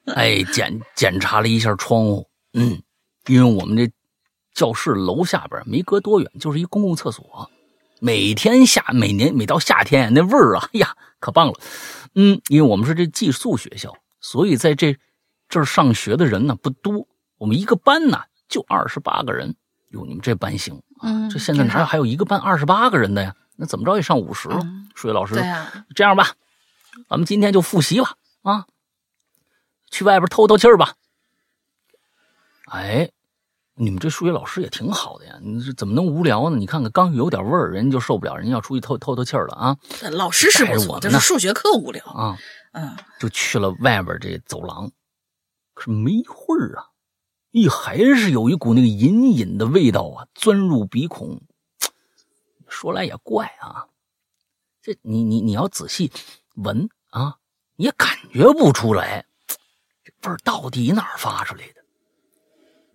哎，检检查了一下窗户，嗯，因为我们这教室楼下边没隔多远就是一公共厕所，每天夏每年每到夏天那味儿啊，哎呀，可棒了。嗯，因为我们是这寄宿学校，所以在这这儿上学的人呢不多，我们一个班呢就二十八个人。哟，你们这班行，嗯，这现在哪还有一个班二十八个人的呀？那怎么着也上五十了。数学老师，对呀，这样吧，咱们今天就复习吧，啊，去外边透透气儿吧。哎，你们这数学老师也挺好的呀，你这怎么能无聊呢？你看看，刚有点味儿，人家就受不了，人家要出去透透透气儿了啊。老师是不错，就是数学课无聊啊。嗯，就去了外边这走廊，可是没一会儿啊。咦，还是有一股那个隐隐的味道啊，钻入鼻孔。说来也怪啊，这你你你要仔细闻啊，也感觉不出来这味儿到底哪儿发出来的。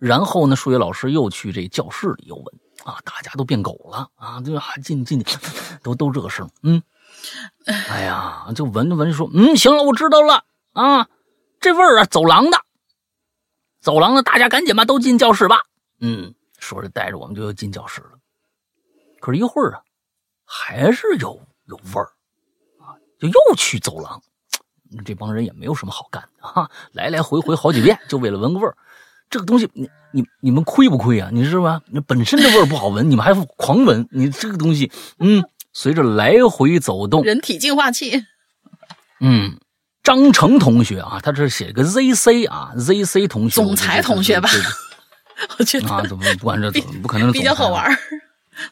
然后呢，数学老师又去这教室里又闻啊，大家都变狗了啊，就啊进进去都都这个声，嗯，哎呀，就闻着闻着说，嗯，行了，我知道了啊，这味儿啊，走廊的。走廊的，大家赶紧吧，都进教室吧。嗯，说着带着我们就又进教室了。可是，一会儿啊，还是有有味儿啊，就又去走廊。这帮人也没有什么好干的啊，来来回回好几遍，就为了闻个味儿。这个东西，你你你们亏不亏啊？你知道吗？那本身这味儿不好闻，你们还狂闻。你这个东西，嗯，随着来回走动，人体净化器，嗯。张成同学啊，他这写个 ZC 啊，ZC 同学，总裁同学吧？我觉得啊，怎么不管这怎么不可能比较好玩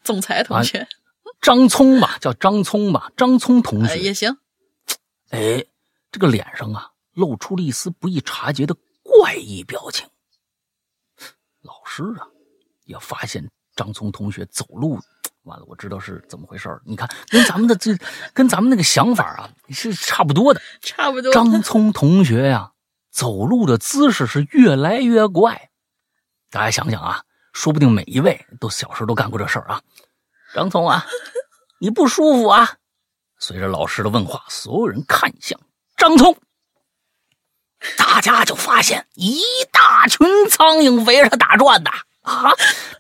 总裁同学，张聪吧，叫张聪吧，张聪同学也行。哎，这个脸上啊，露出了一丝不易察觉的怪异表情。老师啊，也发现张聪同学走路。完了，我知道是怎么回事儿。你看，跟咱们的这，跟咱们那个想法啊，是差不多的。差不多。张聪同学呀，走路的姿势是越来越怪。大家想想啊，说不定每一位都小时候都干过这事儿啊。张聪啊，你不舒服啊？随着老师的问话，所有人看向张聪，大家就发现一大群苍蝇围着他打转呐。啊！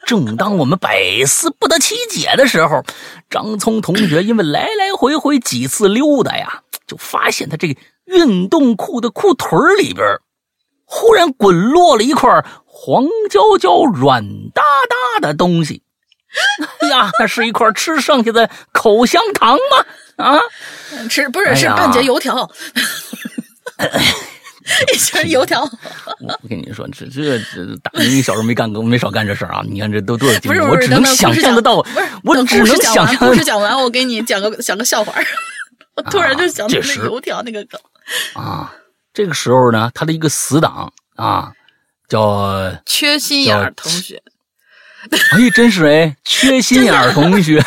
正当我们百思不得其解的时候，张聪同学因为来来回回几次溜达呀，就发现他这个运动裤的裤腿里边，忽然滚落了一块黄焦焦、软哒哒的东西。哎 呀，那是一块吃剩下的口香糖吗？啊，吃不是是半截油条。一群油条，我跟你说，这这这大明小时候没干过，没少干这事儿啊！你看这都多少经历，我只能想象得到。不是，我只能想象。故事讲完，我给你讲个讲个笑话。我突然就想到那油条那个梗啊。这个时候呢，他的一个死党啊，叫缺心眼同学。哎，真是哎，缺心眼同学。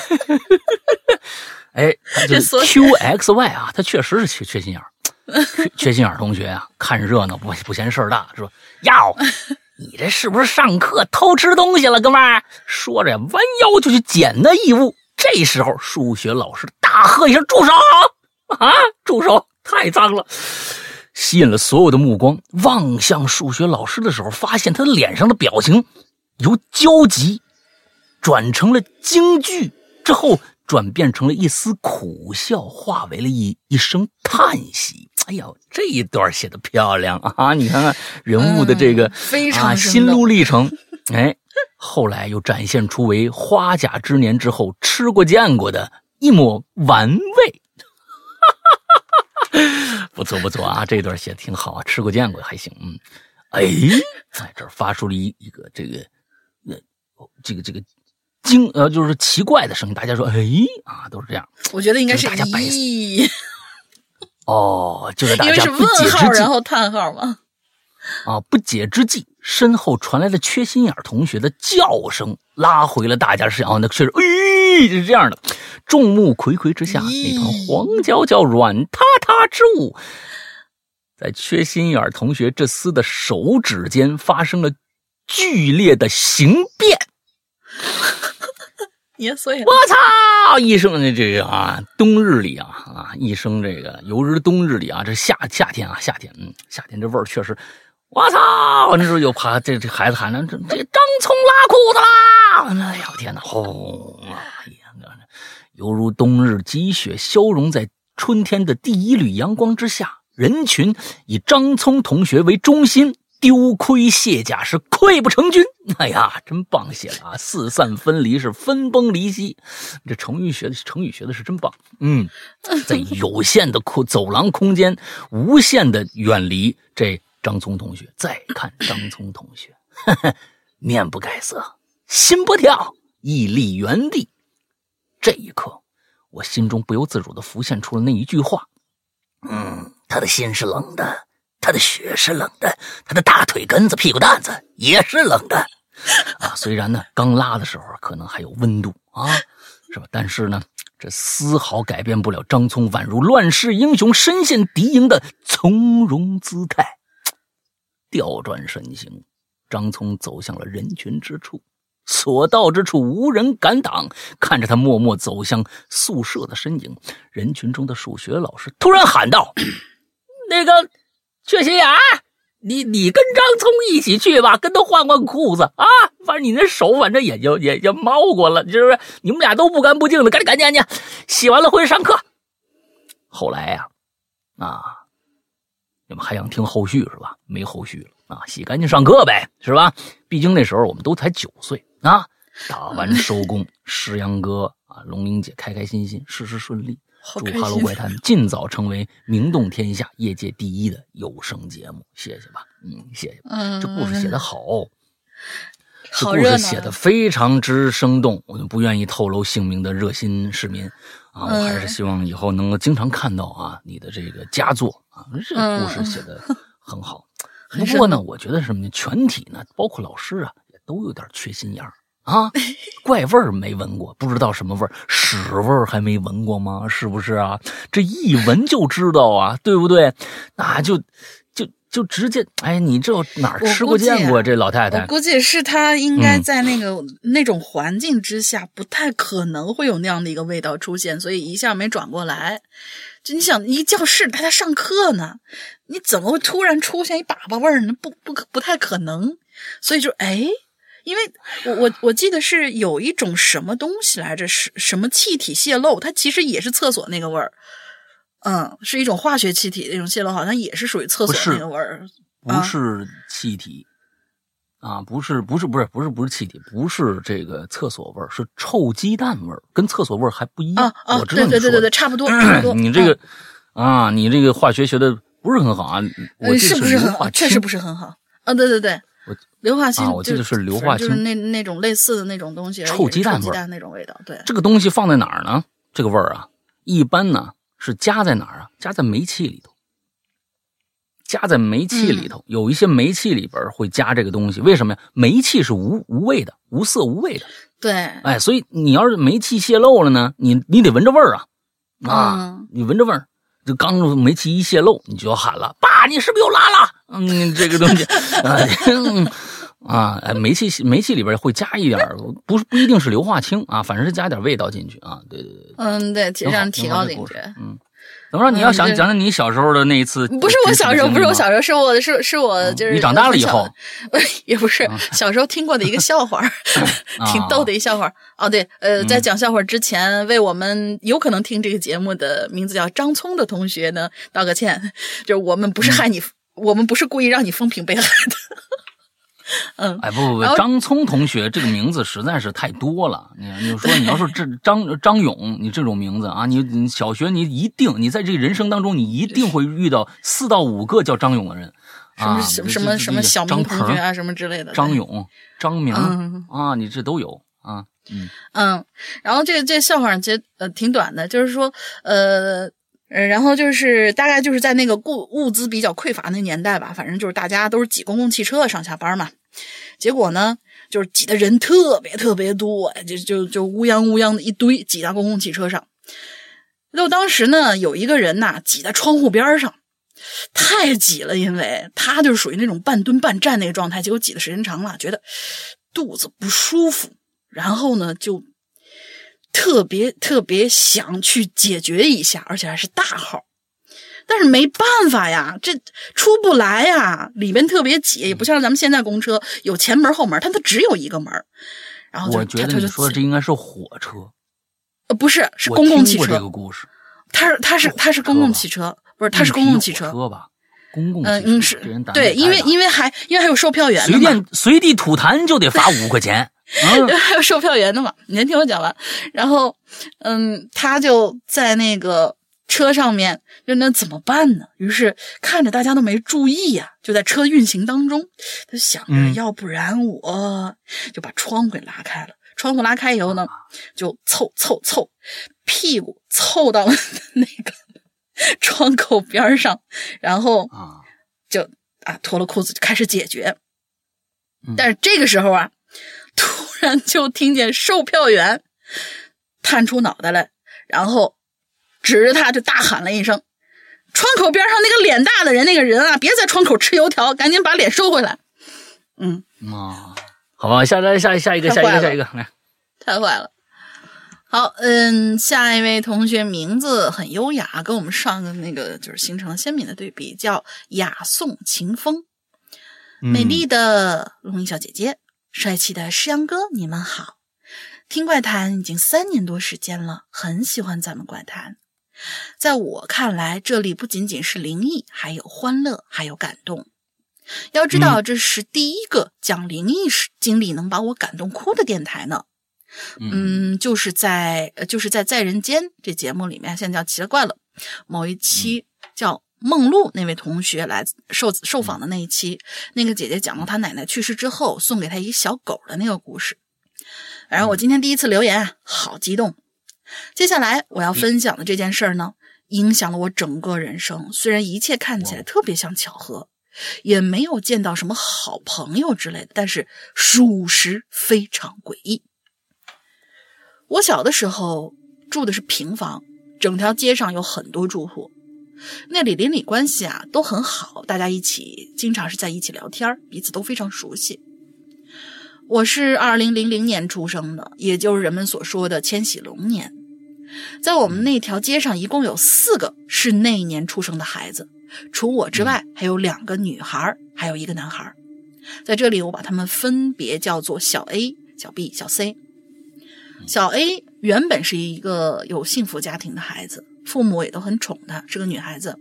哎，这 Q X Y 啊，他确实是缺缺心眼。缺 缺心眼同学啊，看热闹不不嫌事儿大，说：“哟，你这是不是上课偷吃东西了，哥们儿？”说着呀，弯腰就去捡那异物。这时候，数学老师大喝一声：“住手！啊，住手！太脏了！”吸引了所有的目光，望向数学老师的时候，发现他脸上的表情由焦急转成了惊惧，之后转变成了一丝苦笑，化为了一一声叹息。哎呦，这一段写的漂亮啊！你看看人物的这个啊心路历程，哎，后来又展现出为花甲之年之后吃过见过的一抹玩味，不错不错啊！这段写的挺好啊，吃过见过还行，嗯，哎，在这儿发出了一一个这个呃这个这个惊呃就是奇怪的声音，大家说哎啊都是这样，我觉得应该是大家百思。哦，就是大家不解之际，然后叹号吗？啊，不解之际，身后传来了缺心眼同学的叫声，拉回了大家视线。哦，那确实，哎，是这样的。众目睽睽之下，那团黄焦焦、软塌塌之物，在缺心眼同学这厮的手指间发生了剧烈的形变。捏碎了。我操！一声的这个啊，冬日里啊啊，一声这个犹如冬日里啊，这夏夏天啊，夏天，嗯，夏天这味儿确实。我操！那时候就怕这这孩子喊着这这张聪拉裤子啦！哎呀，我天哪！轰！哎呀，犹如冬日积雪消融在春天的第一缕阳光之下，人群以张聪同学为中心。丢盔卸甲是溃不成军，哎呀，真棒写的啊！四散分离是分崩离析，这成语学的成语学的是真棒。嗯，在有限的空走廊空间，无限的远离这张聪同学。再看张聪同学，面不改色，心不跳，屹立原地。这一刻，我心中不由自主的浮现出了那一句话：嗯，他的心是冷的。他的血是冷的，他的大腿根子、屁股蛋子也是冷的，啊，虽然呢，刚拉的时候可能还有温度啊，是吧？但是呢，这丝毫改变不了张聪宛如乱世英雄身陷敌营的从容姿态。调转身形，张聪走向了人群之处，所到之处无人敢挡。看着他默默走向宿舍的身影，人群中的数学老师突然喊道：“那个。”缺心眼，你你跟张聪一起去吧，跟他换换裤子啊！反正你那手，反正也就也就猫过了，是不是？你们俩都不干不净的，赶紧赶紧去，洗完了回去上课。后来呀，啊，你们还想听后续是吧？没后续了啊！洗干净上课呗，是吧？毕竟那时候我们都才九岁啊。打完收工，石阳哥啊，龙玲姐开开心心，事事顺利。祝《哈喽怪谈》尽早成为名动天下、业界第一的有声节目，谢谢吧，嗯，谢谢。嗯，这故事写得好，这故事写得非常之生动。我就不愿意透露姓名的热心市民啊，我还是希望以后能够经常看到啊你的这个佳作啊，这故事写得很好。不过呢，我觉得什么呢？全体呢，包括老师啊，也都有点缺心眼儿。啊，怪味儿没闻过，不知道什么味儿，屎味儿还没闻过吗？是不是啊？这一闻就知道啊，对不对？那就就就直接，哎，你这哪儿吃过见过这老太太？我估计是她应该在那个那种环境之下，不太可能会有那样的一个味道出现，所以一下没转过来。就你想，一教室大家上课呢，你怎么会突然出现一粑粑味儿呢？不不可不太可能，所以就哎。因为我我我记得是有一种什么东西来着，是什么气体泄漏，它其实也是厕所那个味儿，嗯，是一种化学气体那种泄漏，好像也是属于厕所那个味儿，不是气体啊，不是不是不是不是不是气体，不是这个厕所味儿，是臭鸡蛋味儿，跟厕所味儿还不一样。我知道对对对对对，差不多差不多。你这个啊，你这个化学学的不是很好啊，我是不是很好？确实不是很好。啊，对对对。硫化氢，我记得是硫化氢，就是那那种类似的那种东西，臭鸡蛋味儿那种味道。对，这个东西放在哪儿呢？这个味儿啊，一般呢是加在哪儿啊？加在煤气里头，加在煤气里头。有一些煤气里边会加这个东西，为什么呀？煤气是无无味的，无色无味的。对，哎，所以你要是煤气泄漏了呢，你你得闻着味儿啊啊，你闻着味儿，就刚煤气一泄漏，你就要喊了，爸，你是不是又拉了？嗯，这个东西，啊，啊，煤气煤气里边会加一点，不是不一定是硫化氢啊，反正是加点味道进去啊。对对对，嗯，对，让提高警觉。嗯，怎么说？你要想讲讲你小时候的那一次？不是我小时候，不是我小时候，是我是是我就是你长大了以后，也不是小时候听过的一个笑话，挺逗的一笑话。哦，对，呃，在讲笑话之前，为我们有可能听这个节目的名字叫张聪的同学呢道个歉，就是我们不是害你。我们不是故意让你风评被害的，嗯，哎，不不不，张聪同学这个名字实在是太多了。你你说你要是这张张勇，你这种名字啊，你你小学你一定，你在这个人生当中，你一定会遇到四到五个叫张勇的人，啊，什么什么什么小明同学啊，什么之类的，张勇、张明啊，你这都有啊，嗯嗯，然后这个这个笑话其实呃挺短的，就是说呃。嗯，然后就是大概就是在那个物物资比较匮乏那年代吧，反正就是大家都是挤公共汽车上下班嘛。结果呢，就是挤的人特别特别多，就就就乌泱乌泱的一堆挤到公共汽车上。就当时呢，有一个人呐挤在窗户边上，太挤了，因为他就是属于那种半蹲半站那个状态，结果挤的时间长了，觉得肚子不舒服，然后呢就特别特别想去解决一下，而且还是大号。但是没办法呀，这出不来呀，里边特别挤，也不像咱们现在公车有前门后门，它它只有一个门。然后我觉得你说的这应该是火车，呃，不是，是公共汽车。这个故事，它是它是它是公共汽车，不是它是公共汽车吧？公共嗯嗯是，对，因为因为还因为还有售票员，随便随地吐痰就得罚五块钱，还有售票员的嘛？你先听我讲完。然后，嗯，他就在那个车上面，就那怎么办呢？于是看着大家都没注意呀，就在车运行当中，他想着，要不然我就把窗户给拉开了。窗户拉开以后呢，就凑凑凑，屁股凑到了那个。窗口边上，然后啊，就啊脱了裤子就开始解决。但是这个时候啊，突然就听见售票员探出脑袋来，然后指着他就大喊了一声：“窗口边上那个脸大的人，那个人啊，别在窗口吃油条，赶紧把脸收回来。”嗯啊，好吧，下来下下一个下一个下一个来，太坏了。好，嗯，下一位同学名字很优雅，跟我们上个那个就是形成了鲜明的对比，叫雅颂晴风。美丽的龙吟小姐姐，帅气的诗阳哥，你们好！听怪谈已经三年多时间了，很喜欢咱们怪谈。在我看来，这里不仅仅是灵异，还有欢乐，还有感动。要知道，这是第一个讲灵异经历能把我感动哭的电台呢。嗯，就是在就是在在人间这节目里面，现在叫奇了怪了。某一期叫梦露那位同学来受受访的那一期，那个姐姐讲到她奶奶去世之后送给她一小狗的那个故事。然后我今天第一次留言，好激动。接下来我要分享的这件事儿呢，影响了我整个人生。虽然一切看起来特别像巧合，也没有见到什么好朋友之类的，但是属实非常诡异。我小的时候住的是平房，整条街上有很多住户，那里邻里关系啊都很好，大家一起经常是在一起聊天，彼此都非常熟悉。我是二零零零年出生的，也就是人们所说的千禧龙年。在我们那条街上，一共有四个是那一年出生的孩子，除我之外，还有两个女孩，还有一个男孩。在这里，我把他们分别叫做小 A、小 B、小 C。小 A 原本是一个有幸福家庭的孩子，父母也都很宠她，是个女孩子。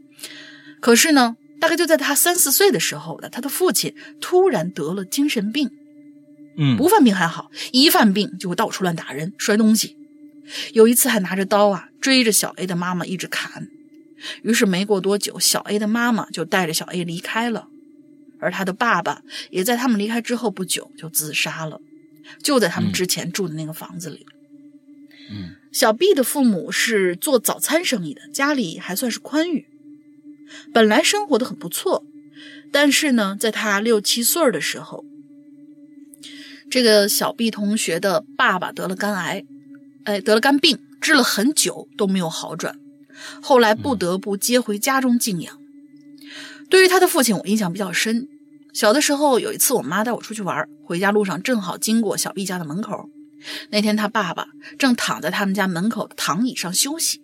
可是呢，大概就在她三四岁的时候呢，她的父亲突然得了精神病。嗯，不犯病还好，一犯病就会到处乱打人、摔东西。有一次还拿着刀啊追着小 A 的妈妈一直砍。于是没过多久，小 A 的妈妈就带着小 A 离开了，而他的爸爸也在他们离开之后不久就自杀了，就在他们之前住的那个房子里。嗯，小 B 的父母是做早餐生意的，家里还算是宽裕，本来生活的很不错。但是呢，在他六七岁的时候，这个小 B 同学的爸爸得了肝癌，哎，得了肝病，治了很久都没有好转，后来不得不接回家中静养。对于他的父亲，我印象比较深。小的时候有一次，我妈带我出去玩，回家路上正好经过小 B 家的门口。那天他爸爸正躺在他们家门口的躺椅上休息，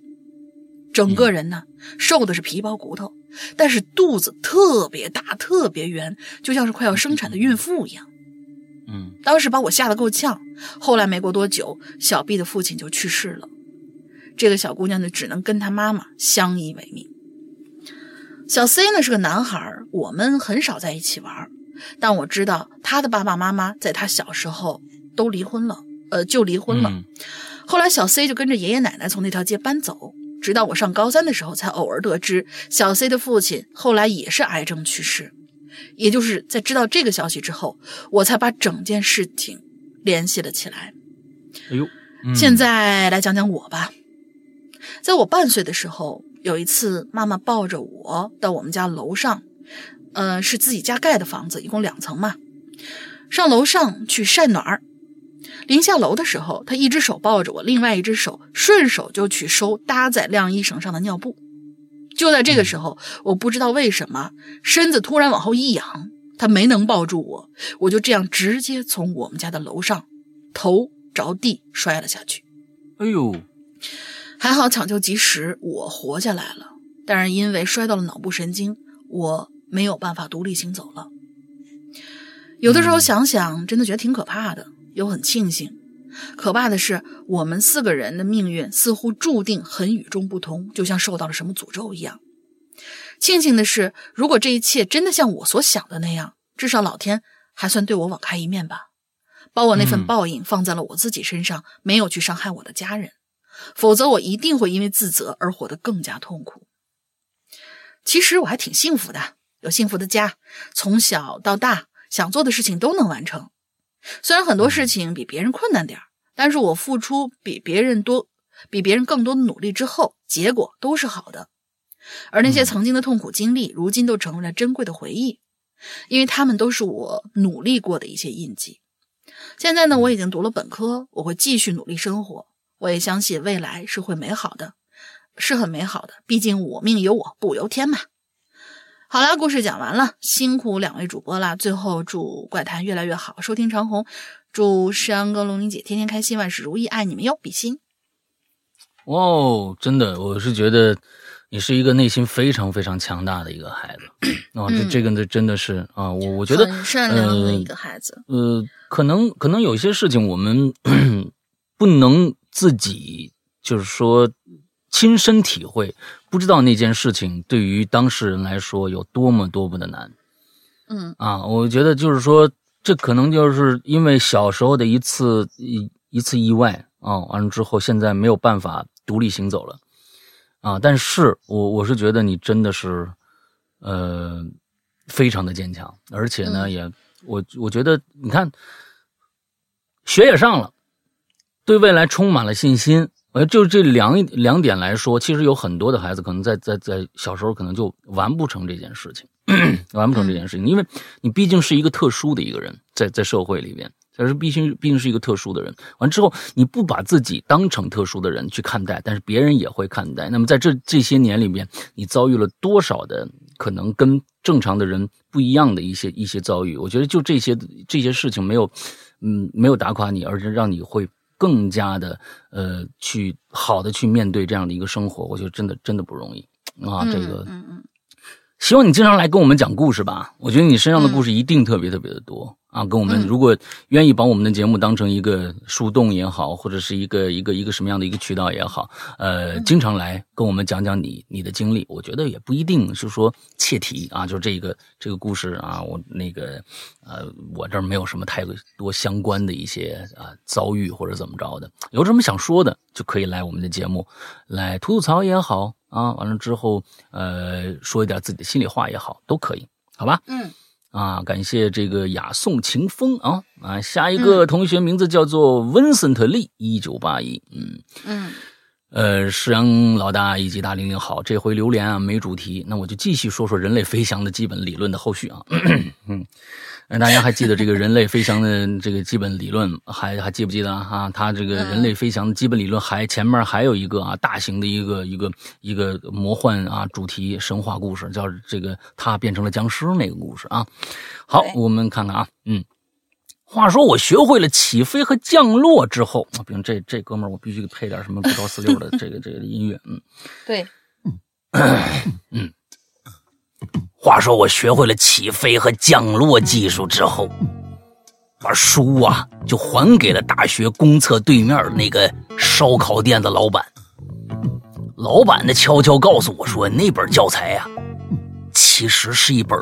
整个人呢瘦的是皮包骨头，但是肚子特别大，特别圆，就像是快要生产的孕妇一样。嗯，当时把我吓得够呛。后来没过多久，小 B 的父亲就去世了，这个小姑娘呢只能跟她妈妈相依为命。小 C 呢是个男孩，我们很少在一起玩，但我知道他的爸爸妈妈在他小时候都离婚了。呃，就离婚了。后来小 C 就跟着爷爷奶奶从那条街搬走，直到我上高三的时候，才偶尔得知小 C 的父亲后来也是癌症去世。也就是在知道这个消息之后，我才把整件事情联系了起来。哎呦，现在来讲讲我吧。在我半岁的时候，有一次妈妈抱着我到我们家楼上，呃，是自己家盖的房子，一共两层嘛，上楼上去晒暖儿。临下楼的时候，他一只手抱着我，另外一只手顺手就去收搭在晾衣绳上的尿布。就在这个时候，我不知道为什么身子突然往后一仰，他没能抱住我，我就这样直接从我们家的楼上头着地摔了下去。哎呦，还好抢救及时，我活下来了。但是因为摔到了脑部神经，我没有办法独立行走了。有的时候想想，真的觉得挺可怕的，又很庆幸。可怕的是，我们四个人的命运似乎注定很与众不同，就像受到了什么诅咒一样。庆幸的是，如果这一切真的像我所想的那样，至少老天还算对我网开一面吧，把我那份报应放在了我自己身上，没有去伤害我的家人。否则，我一定会因为自责而活得更加痛苦。其实我还挺幸福的，有幸福的家，从小到大想做的事情都能完成。虽然很多事情比别人困难点儿但是我付出比别人多，比别人更多的努力之后，结果都是好的。而那些曾经的痛苦经历，如今都成为了珍贵的回忆，因为他们都是我努力过的一些印记。现在呢，我已经读了本科，我会继续努力生活。我也相信未来是会美好的。是很美好的，毕竟我命由我不由天嘛。好了，故事讲完了，辛苦两位主播啦。最后祝怪谈越来越好，收听长虹，祝山哥、龙玲姐天天开心，万事如意，爱你们哟，比心。哦，真的，我是觉得你是一个内心非常非常强大的一个孩子 啊，这这个呢真的是啊，我我觉得很善良的一个孩子。呃，可能可能有些事情我们 不能自己就是说。亲身体会，不知道那件事情对于当事人来说有多么多么的难。嗯啊，我觉得就是说，这可能就是因为小时候的一次一一次意外啊，完了之后现在没有办法独立行走了啊。但是我我是觉得你真的是呃非常的坚强，而且呢，也我我觉得你看学也上了，对未来充满了信心。呃，就这两两点来说，其实有很多的孩子可能在在在小时候可能就完不成这件事情，完不成这件事情，因为你毕竟是一个特殊的一个人，在在社会里边，但是毕竟毕竟是一个特殊的人。完之后，你不把自己当成特殊的人去看待，但是别人也会看待。那么在这这些年里面，你遭遇了多少的可能跟正常的人不一样的一些一些遭遇？我觉得就这些这些事情没有，嗯，没有打垮你，而是让你会。更加的呃，去好的去面对这样的一个生活，我觉得真的真的不容易啊。这个，嗯嗯，希望你经常来跟我们讲故事吧。我觉得你身上的故事一定特别特别的多。啊，跟我们如果愿意把我们的节目当成一个树洞也好，或者是一个一个一个什么样的一个渠道也好，呃，经常来跟我们讲讲你你的经历，我觉得也不一定是说切题啊，就这个这个故事啊，我那个呃，我这儿没有什么太多相关的一些啊遭遇或者怎么着的，有什么想说的就可以来我们的节目来吐吐槽也好啊，完了之后呃说一点自己的心里话也好，都可以，好吧？嗯。啊，感谢这个雅颂晴风啊啊！下一个同学名字叫做温森特利，一九八一，嗯嗯，呃，石阳老大以及大玲玲好，这回榴莲啊没主题，那我就继续说说人类飞翔的基本理论的后续啊，嗯。大家还记得这个人类飞翔的这个基本理论，还还记不记得啊？它这个人类飞翔的基本理论还前面还有一个啊，大型的一个一个一个魔幻啊主题神话故事，叫这个他变成了僵尸那个故事啊。好，我们看看啊，嗯，话说我学会了起飞和降落之后啊，比如这这哥们儿，我必须配点什么不着四六的这个这个音乐，嗯，对，嗯 嗯。话说我学会了起飞和降落技术之后，把书啊就还给了大学公厕对面那个烧烤店的老板。老板呢悄悄告诉我说，那本教材呀，其实是一本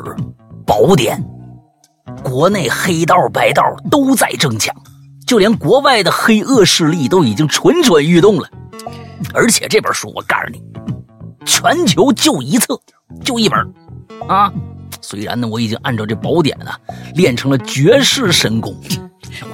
宝典，国内黑道白道都在争抢，就连国外的黑恶势力都已经蠢蠢欲动了。而且这本书我告诉你，全球就一册，就一本。啊，虽然呢，我已经按照这宝典呢练成了绝世神功，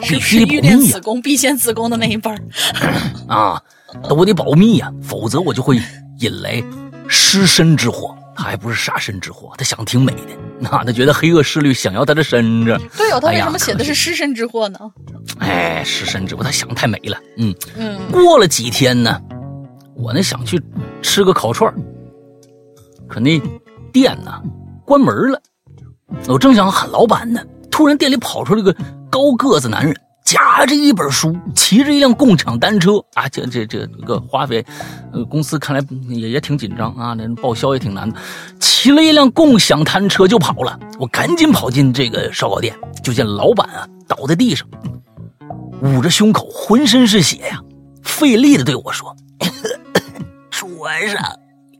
必须得保密呀。子宫必先子宫的那一半 啊，都得保密呀，否则我就会引来失身之祸。他还不是杀身之祸，他想挺美的，那他觉得黑恶势力想要他的身子。对哦，他为什么写的是失身之祸呢？哎，失身之祸，他想太美了。嗯嗯。过了几天呢，我呢想去吃个烤串可那店呢？关门了，我正想喊老板呢，突然店里跑出来个高个子男人，夹着一本书，骑着一辆共享单车啊！这这这个花费，呃，公司看来也也挺紧张啊，那报销也挺难的。骑了一辆共享单车就跑了，我赶紧跑进这个烧烤店，就见老板啊倒在地上，捂着胸口，浑身是血呀，费力的对我说：“ 桌上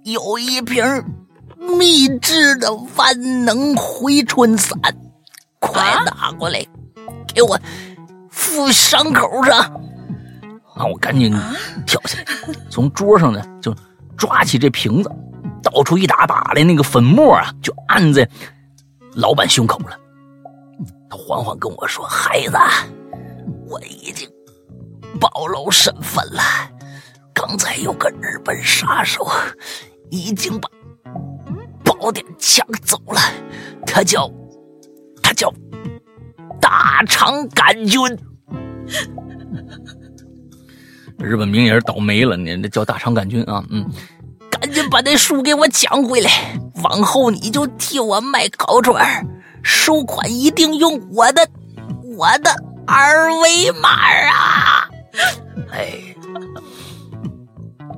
有一瓶秘制的万能回春散，快拿过来，给我。”敷伤口上，啊！我赶紧跳下来，从桌上呢就抓起这瓶子，倒出一大把的那个粉末啊，就按在老板胸口了。他缓缓跟我说：“孩子，我已经暴露身份了。刚才有个日本杀手已经把宝典抢走了，他叫他叫。”大肠杆菌，日本名也是倒霉了，你这叫大肠杆菌啊？嗯，赶紧把那书给我抢回来，往后你就替我卖烤串，收款一定用我的我的二维码啊！哎，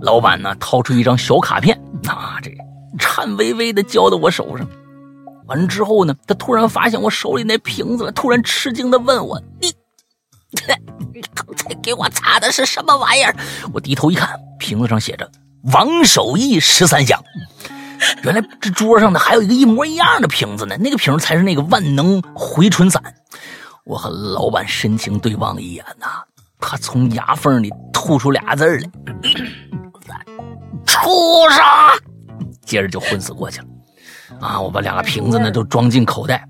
老板呢，掏出一张小卡片，啊，这颤巍巍的交到我手上。完之后呢，他突然发现我手里那瓶子了，突然吃惊的问我：“你，你刚才给我擦的是什么玩意儿？”我低头一看，瓶子上写着“王守义十三香”。原来这桌上呢还有一个一模一样的瓶子呢，那个瓶才是那个万能回春散。我和老板深情对望一眼呐，他从牙缝里吐出俩字来：“畜生！” 接着就昏死过去了。啊！我把两个瓶子呢都装进口袋，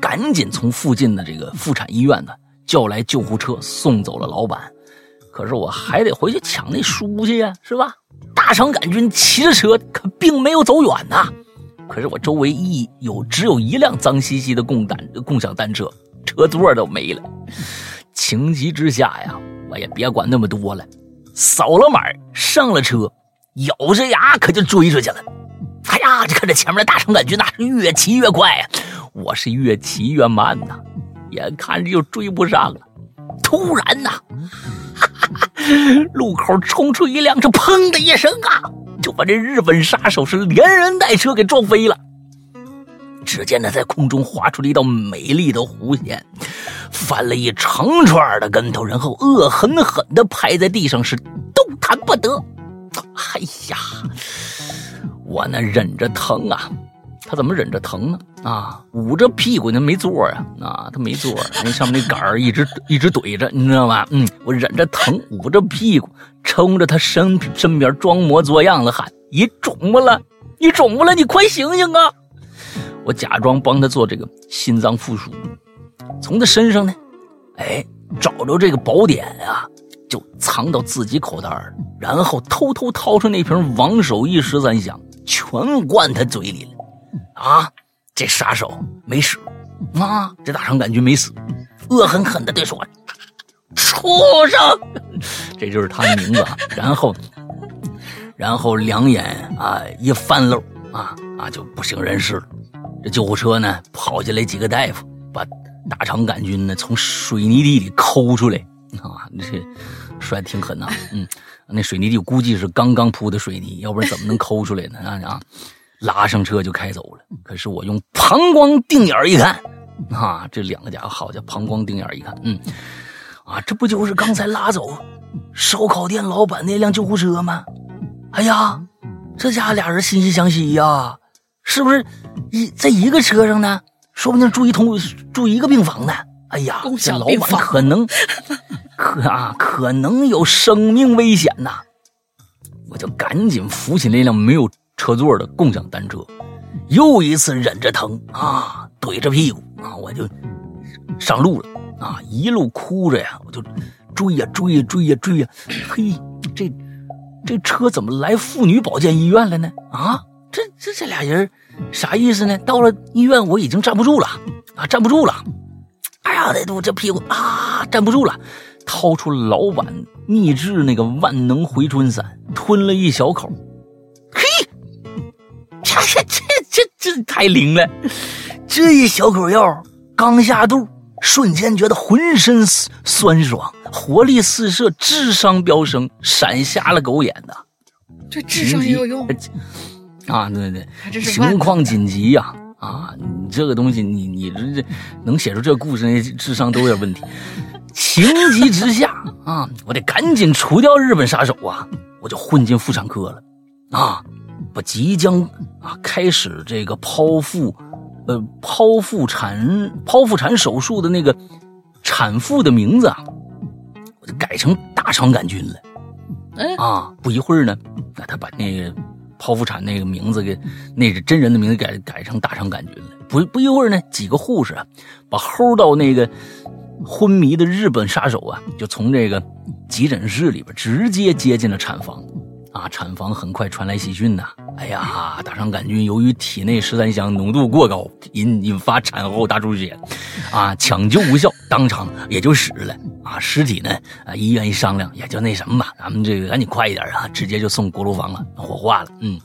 赶紧从附近的这个妇产医院呢叫来救护车送走了老板。可是我还得回去抢那书去呀，是吧？大肠杆菌骑着车可并没有走远呐。可是我周围一有只有一辆脏兮兮的共单共享单车，车座都没了。情急之下呀，我也别管那么多了，扫了码上了车，咬着牙可就追出去了。哎呀！就看着前面的大肠杆菌，那是越骑越快呀，我是越骑越慢呐，眼看着就追不上了。突然呐，路口冲出一辆车，砰的一声啊，就把这日本杀手是连人带车给撞飞了。只见他在空中划出了一道美丽的弧线，翻了一长串的跟头，然后恶狠狠地拍在地上，是动弹不得。哎呀！我呢忍着疼啊，他怎么忍着疼呢？啊，捂着屁股那没座啊，啊，他没座，那上面那杆儿一直一直怼着，你知道吧？嗯，我忍着疼，捂着屁股，冲着他身身边装模作样的喊：“你肿么了？你肿么了？你快醒醒啊！”我假装帮他做这个心脏复苏，从他身上呢，哎，找着这个宝典啊。就藏到自己口袋然后偷偷掏出那瓶王守义十三香，全灌他嘴里了。啊，这杀手没死，啊，这大肠杆菌没死，恶狠狠的对说：“畜生！” 这就是他的名字。然后，然后两眼啊一翻漏，啊啊就不省人事了。这救护车呢跑进来几个大夫，把大肠杆菌呢从水泥地里抠出来。啊，这摔挺狠呐！嗯，那水泥地估计是刚刚铺的水泥，要不然怎么能抠出来呢？啊啊，拉上车就开走了。可是我用膀胱定眼一看，啊，这两个家伙，好家伙，膀胱定眼一看，嗯，啊，这不就是刚才拉走烧烤店老板那辆救护车吗？哎呀，这家俩人惺惺相惜呀，是不是一在一个车上呢？说不定住一同住一个病房呢。哎呀，这老板可能。可啊，可能有生命危险呐！我就赶紧扶起那辆没有车座的共享单车，又一次忍着疼啊，怼着屁股啊，我就上路了啊！一路哭着呀，我就追呀追呀追呀追呀！嘿，这这车怎么来妇女保健医院了呢？啊，这这这俩人啥意思呢？到了医院我已经站不住了啊，站不住了！哎呀，这这屁股啊，站不住了！掏出老板秘制那个万能回春散，吞了一小口，嘿，这这这这这太灵了！这一小口药刚下肚，瞬间觉得浑身酸爽，活力四射，智商飙升，闪瞎了狗眼的。这智商也有用啊！对对对，情况紧急呀！啊，你这个东西，你你这这能写出这故事，那智商都有点问题。情急之下啊，我得赶紧除掉日本杀手啊！我就混进妇产科了啊，把即将啊开始这个剖腹。呃，剖腹产剖腹产手术的那个产妇的名字啊，我就改成大肠杆菌了。哎啊，不一会儿呢，那他把那个剖腹产那个名字给那个真人的名字改改成大肠杆菌了。不不一会儿呢，几个护士啊，把齁到那个昏迷的日本杀手啊，就从这个急诊室里边直接接进了产房。啊！产房很快传来喜讯呐！哎呀，大肠杆菌由于体内十三香浓度过高，引引发产后大出血，啊，抢救无效，当场也就死了。啊，尸体呢？啊，医院一商量，也就那什么吧，咱们这个赶紧快一点啊，直接就送锅炉房了，火化了。嗯，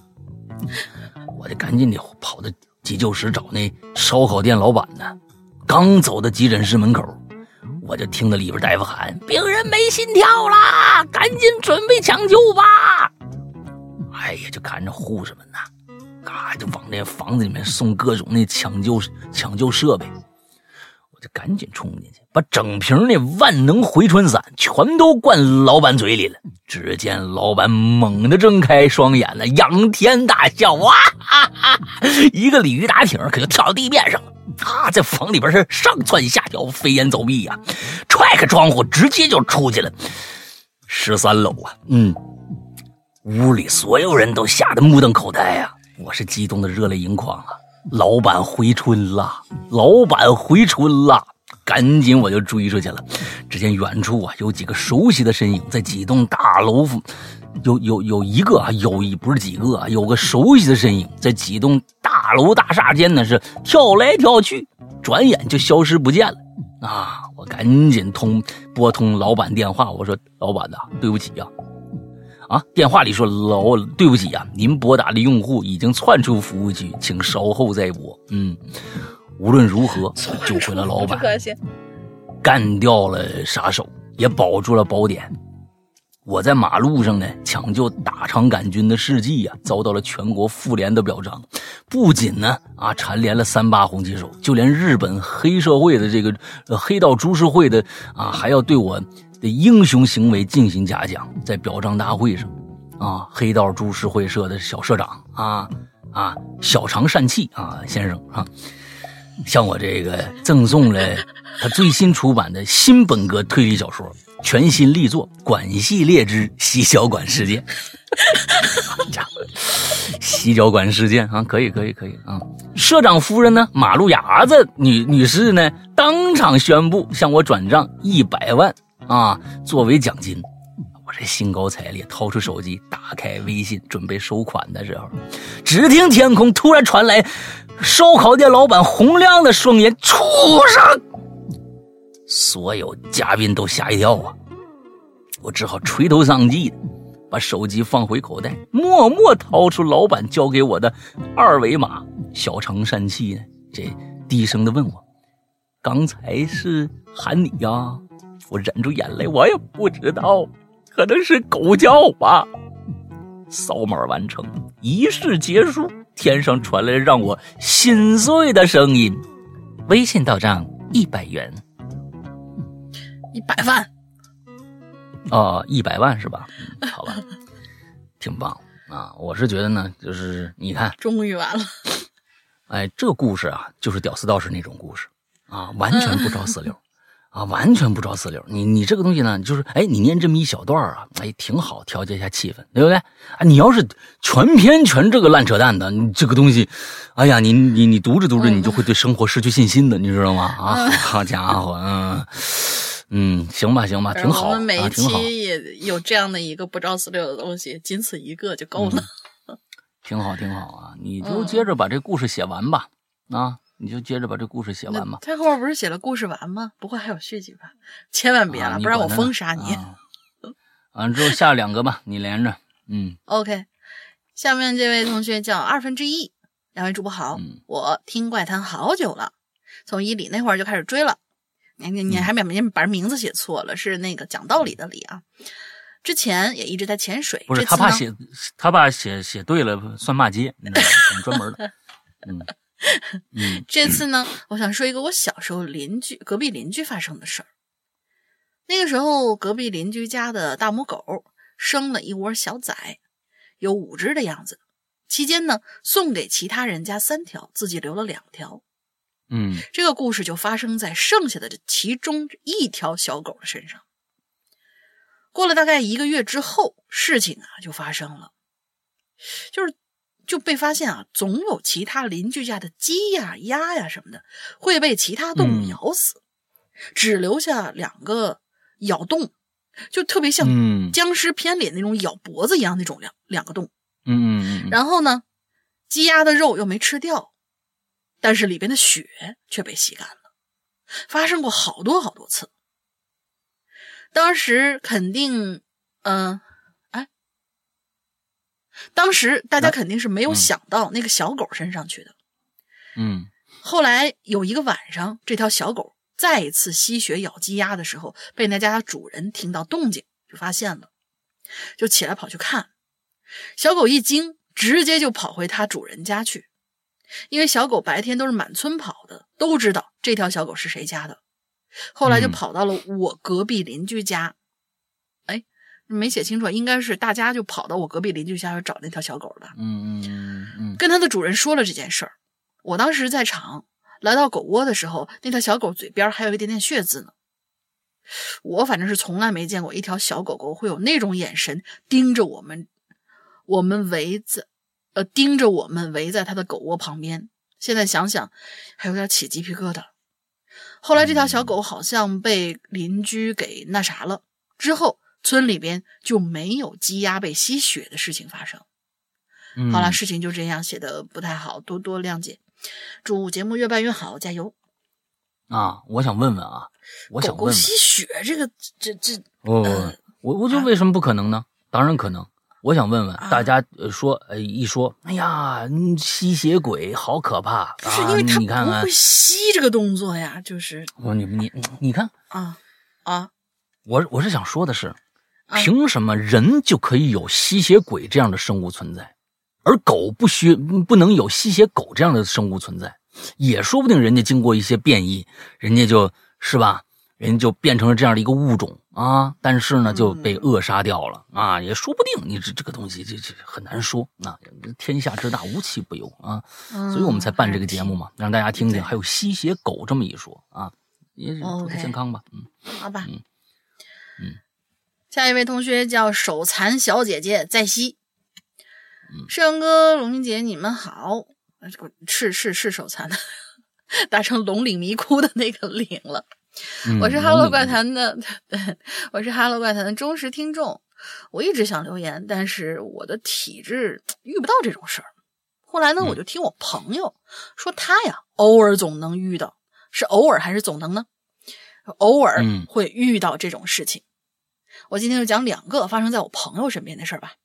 我就赶紧的跑到急救室找那烧烤店老板呢。刚走到急诊室门口，我就听到里边大夫喊：“病人没心跳啦，赶紧准备抢救吧。”哎呀，就看着护士们呐，啊就往那房子里面送各种那抢救抢救设备，我就赶紧冲进去，把整瓶那万能回春散全都灌老板嘴里了。只见老板猛地睁开双眼了，仰天大笑，哇哈哈！一个鲤鱼打挺，可就跳到地面上了，啊，在房里边是上蹿下跳，飞檐走壁呀，踹开窗户直接就出去了。十三楼啊，嗯。屋里所有人都吓得目瞪口呆呀！我是激动的热泪盈眶啊！老板回春了，老板回春了！赶紧我就追出去了。只见远处啊有几个熟悉的身影，在几栋大楼，有有有一个啊，有一不是几个啊，有个熟悉的身影在几栋大楼大厦间呢是跳来跳去，转眼就消失不见了。啊！我赶紧通拨通老板电话，我说：“老板呐，对不起呀。”啊！电话里说：“老对不起啊，您拨打的用户已经窜出服务区，请稍后再拨。”嗯，无论如何 救回了老板，干掉了杀手，也保住了宝典。我在马路上呢，抢救大肠杆菌的事迹呀，遭到了全国妇联的表彰。不仅呢啊蝉联了三八红旗手，就连日本黑社会的这个黑道株式会的啊，还要对我。的英雄行为进行嘉奖，在表彰大会上，啊，黑道株式会社的小社长啊啊，小肠疝气啊先生啊，向我这个赠送了他最新出版的新本格推理小说全新力作《管系列之洗脚馆事件》。家伙，洗脚馆事件啊，可以可以可以啊！社长夫人呢，马路牙子女女士呢，当场宣布向我转账一百万。啊，作为奖金，我这兴高采烈，掏出手机，打开微信，准备收款的时候，只听天空突然传来烧烤店老板洪亮的双眼：“畜生！”所有嘉宾都吓一跳啊！我只好垂头丧气的把手机放回口袋，默默掏出老板交给我的二维码。小肠疝气呢，这低声的问我：“刚才是喊你呀？”我忍住眼泪，我也不知道，可能是狗叫吧。扫码完成，仪式结束，天上传来让我心碎的声音：微信到账一百元，一百万。哦，一百万是吧？好吧，挺棒啊！我是觉得呢，就是你看，终于完了。哎，这故事啊，就是屌丝道士那种故事啊，完全不着死溜。啊，完全不着四六。你你这个东西呢，就是哎，你念这么一小段啊，哎，挺好，调节一下气氛，对不对？啊，你要是全篇全这个烂扯淡的，你这个东西，哎呀，你你你读着读着，你就会对生活失去信心的，你知道吗？啊，好家伙，嗯嗯，行吧行吧，挺好，我们每一期也有这样的一个不着四六的东西，仅此一个就够了。挺好挺好啊，你就接着把这故事写完吧，啊。你就接着把这故事写完吧。他后面不是写了故事完吗？不会还有续集吧？千万别了，不然我封杀你。完了之后下两个吧，你连着。嗯。OK，下面这位同学叫二分之一，两位主播好，我听怪谈好久了，从伊里那会儿就开始追了。你你你还把名把名字写错了，是那个讲道理的理啊。之前也一直在潜水，不是他怕写，他怕写写对了算骂街，你知道吗？我们专门的，嗯嗯这次呢，我想说一个我小时候邻居隔壁邻居发生的事儿。那个时候，隔壁邻居家的大母狗生了一窝小崽，有五只的样子。期间呢，送给其他人家三条，自己留了两条。嗯这个故事就发生在剩下的这其中一条小狗的身上。过了大概一个月之后，事情啊就发生了，就是就被发现啊，总有其他邻居家的鸡呀、鸭呀什么的会被其他动物嗯咬死，只留下两个咬洞，就特别像嗯僵尸片里那种咬脖子一样那种两两个洞。嗯嗯嗯，然后呢，鸡鸭的肉又没吃掉，但是里边的血却被吸干了，发生过好多好多次。当时肯定，嗯、哎，当时大家肯定是没有嗯想到那个小狗身上去的。嗯后来有一个晚上，这条小狗再一次吸血咬鸡鸭的时候，被那家的主人听到动静，就发现了，就起来跑去看。小狗一惊，直接就跑回它主人家去，因为小狗白天都是满村跑的，都知道这条小狗是谁家的。后来就嗯跑到了我隔壁邻居家，哎，没写清楚，应该是大家就跑到我隔壁邻居家去找那条小狗的。嗯嗯嗯跟它的主人说了这件事儿。我当时在场，来到狗窝的时候，那条小狗嘴边还有一点点血渍呢。我反正是从来没见过一条小狗狗会有那种眼神盯着我们，我们围在，呃，盯着我们围在它的狗窝旁边。现在想想，还有点起鸡皮疙瘩。后来这条小狗好像被邻居给那啥了，之后村里边就没有鸡鸭被吸血的事情发生。嗯，好了，事情就这样，写的不太好，多多谅解。祝节目越办越好，加油！啊，我想问问啊，我想问吸血这个，这这不不不呃，我我就为什么不可能呢？当然可能。我想问问啊大家，呃说，呃，一说，哎呀，嗯吸血鬼好可怕，不是啊因为它你看看不会，吸这个动作呀，就是我你你你看，啊啊我我是想说的是，啊凭什么人就可以有吸血鬼这样的生物存在，而狗不需不能有吸血狗这样的生物存在？也说不定人家经过一些变异，人家就是吧，人家就变成了这样的一个物种啊，但是呢就被扼杀掉了、啊，也说不定。你这这个东西这这很难说啊，天下之大无奇不有啊，嗯，所以我们才办这个节目嘛，让大家听听还有吸血狗这么一说啊，也是图个 OK 健康吧，嗯。好吧，嗯嗯下一位同学叫手残小姐姐在西，嗯世阳哥、龙云姐，你们好，是是是手残的，打成龙岭迷窟的那个岭了。嗯我是哈喽能怪谈的，对，我是哈喽怪谈的忠实听众。我一直想留言，但是我的体质遇不到这种事儿。后来呢，嗯我就听我朋友说，他呀偶尔总能遇到，是偶尔还是总能呢？偶尔嗯会遇到这种事情。我今天就讲两个发生在我朋友身边的事儿吧。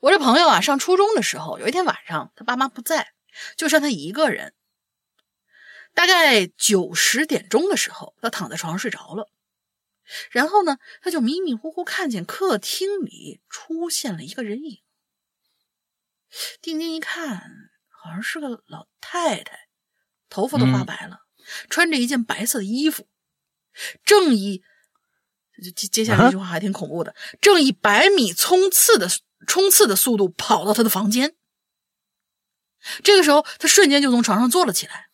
我这朋友啊，上初中的时候，有一天晚上，他爸妈不在，就剩他一个人。大概九十点钟的时候，他躺在床上睡着了。然后呢，他就迷迷糊糊看见客厅里出现了一个人影。定睛一看，好像是个老太太，头发都发嗯白了，穿着一件白色的衣服，正以接接下来这句话还挺恐怖的，正以百米冲刺的冲刺的速度跑到他的房间。这个时候，他瞬间就从床上坐了起来。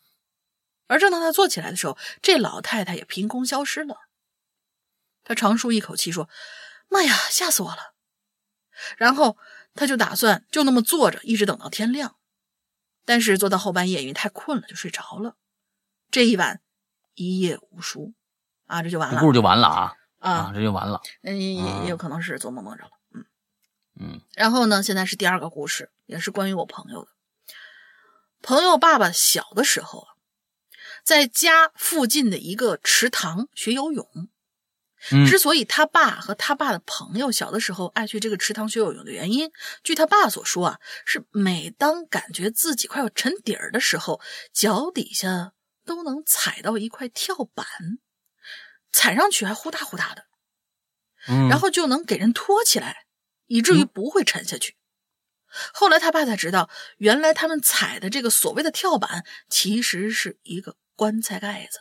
而正当他坐起来的时候，这老太太也凭空消失了。他长舒一口气说：“妈呀，吓死我了！”然后他就打算就那么坐着，一直等到天亮。但是坐到后半夜，因为太困了，就睡着了。这一晚一夜无书啊，这就完了这故事就完了啊啊！这就完了。嗯也也有可能是做梦梦着了，嗯。嗯然后呢，现在是第二个故事，也是关于我朋友的。朋友爸爸小的时候啊，在家附近的一个池塘学游泳。嗯之所以他爸和他爸的朋友小的时候爱去这个池塘学游泳的原因，据他爸所说啊，是每当感觉自己快要沉底儿的时候，脚底下都能踩到一块跳板，踩上去还呼哒呼哒的，嗯，然后就能给人托起来，以至于不会沉下去。后来他爸才知道，原来他们踩的这个所谓的跳板，其实是一个棺材盖子。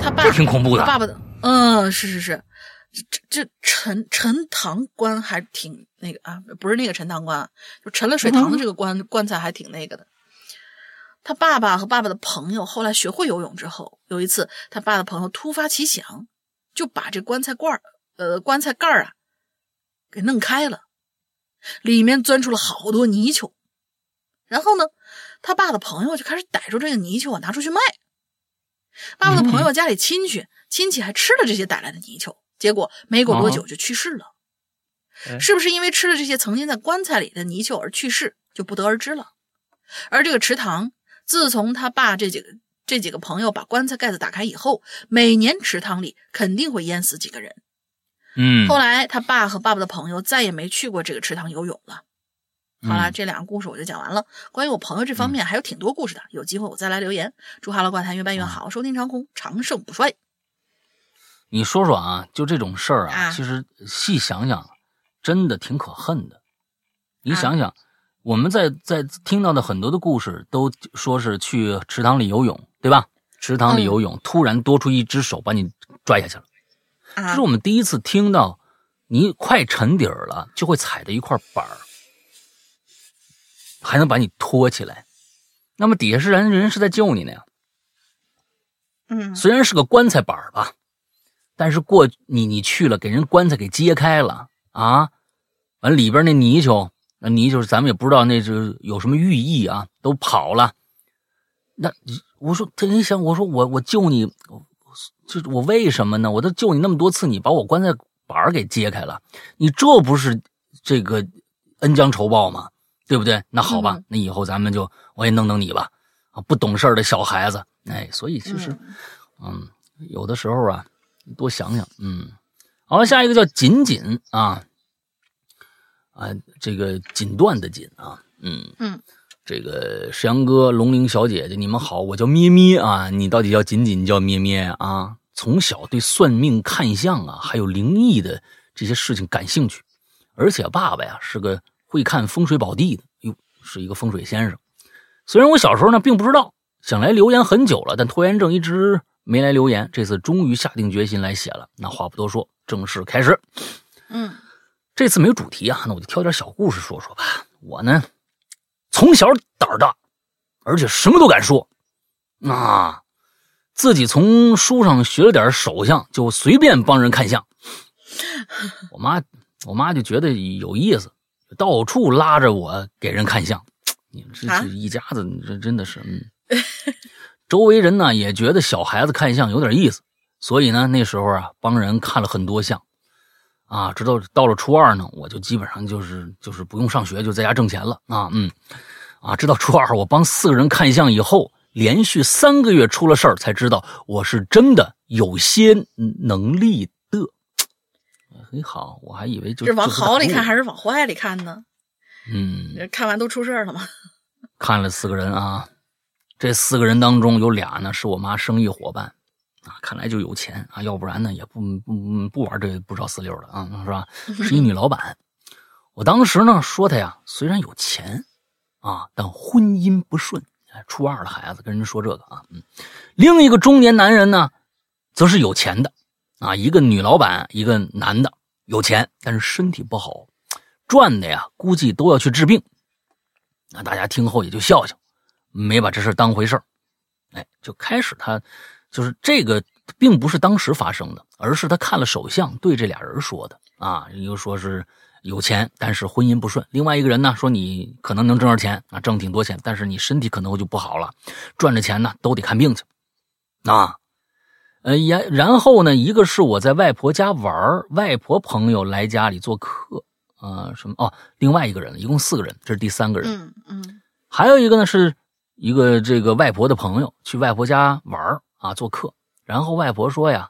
他爸这挺恐怖的。爸爸的，嗯，是是是，这这陈陈塘棺还挺那个啊，不是那个陈塘关，就沉了水塘的这个棺棺材还挺那个的。他爸爸和爸爸的朋友后来学会游泳之后，有一次他爸的朋友突发奇想，就把这棺材罐呃，棺材盖儿啊，给弄开了，里面钻出了好多泥鳅。然后呢，他爸的朋友就开始逮住这个泥鳅啊，拿出去卖。爸爸的朋友家里亲戚亲戚还吃了这些逮来的泥鳅，结果没过多久就去世了。是不是因为吃了这些曾经在棺材里的泥鳅而去世，就不得而知了。而这个池塘。自从他爸这几个这几个朋友把棺材盖子打开以后，每年池塘里肯定会淹死几个人。嗯，后来他爸和爸爸的朋友再也没去过这个池塘游泳了。好了，这两个故事我就讲完了。关于我朋友这方面还有挺多故事的，有机会我再来留言。祝哈喽怪谈越办越好，收听长虹长盛不衰。你说说啊，就这种事儿啊，其实细想想，真的挺可恨的。你想想。我们在在听到的很多的故事都说是去池塘里游泳，对吧？池塘里游泳，突然多出一只手把你拽下去了。这是我们第一次听到，你快沉底儿了就会踩着一块板儿，还能把你拖起来。那么底下是人，人是在救你呢呀。嗯，虽然是个棺材板儿吧，但是过你你去了，给人棺材给揭开了啊，完里边那泥鳅。那你就是咱们也不知道那是有什么寓意啊，都跑了。那我说他一想，我说我我救你，就是我为什么呢？我都救你那么多次，你把我棺材板给揭开了，你这不是这个恩将仇报吗？对不对？那好吧，那以后咱们就我也弄弄你吧。啊，不懂事的小孩子，哎，所以其实，嗯，有的时候啊，多想想，嗯。好，下一个叫锦锦啊。啊，这个锦缎的锦啊，嗯嗯，这个石阳哥、龙玲小姐姐，你们好，我叫咩咩啊，你到底叫锦锦叫咩咩啊？从小对算命、看相啊，还有灵异的这些事情感兴趣，而且爸爸呀是个会看风水宝地的，哟，是一个风水先生。虽然我小时候呢并不知道，想来留言很久了，但拖延症一直没来留言，这次终于下定决心来写了。那话不多说，正式开始。嗯。这次没有主题啊，那我就挑点小故事说说吧。我呢，从小胆儿大，而且什么都敢说，啊，自己从书上学了点手相，就随便帮人看相。我妈，我妈就觉得有意思，到处拉着我给人看相。你们这这一家子，这真的是，嗯。周围人呢也觉得小孩子看相有点意思，所以呢那时候啊帮人看了很多相。啊，直到到了初二呢，我就基本上就是就是不用上学，就在家挣钱了啊，嗯，啊，直到初二，我帮四个人看相以后，连续三个月出了事儿，才知道我是真的有些能力的。很好，我还以为就是往好里看还是往坏里看呢？嗯，看完都出事儿了吗？看了四个人啊，这四个人当中有俩呢是我妈生意伙伴。看来就有钱啊，要不然呢也不不不玩这不着四六的啊，是吧？是一女老板。我当时呢说她呀，虽然有钱啊，但婚姻不顺。初二的孩子跟人说这个啊，嗯。另一个中年男人呢，则是有钱的啊，一个女老板，一个男的，有钱，但是身体不好，赚的呀估计都要去治病。那大家听后也就笑笑，没把这事当回事哎，就开始他。就是这个，并不是当时发生的，而是他看了手相，对这俩人说的啊。一个说是有钱，但是婚姻不顺；另外一个人呢，说你可能能挣着钱啊，挣挺多钱，但是你身体可能就不好了，赚着钱呢都得看病去。啊，呃，然然后呢，一个是我在外婆家玩，外婆朋友来家里做客，啊，什么哦，另外一个人，一共四个人，这是第三个人。嗯嗯，还有一个呢，是一个这个外婆的朋友去外婆家玩。啊，做客，然后外婆说呀，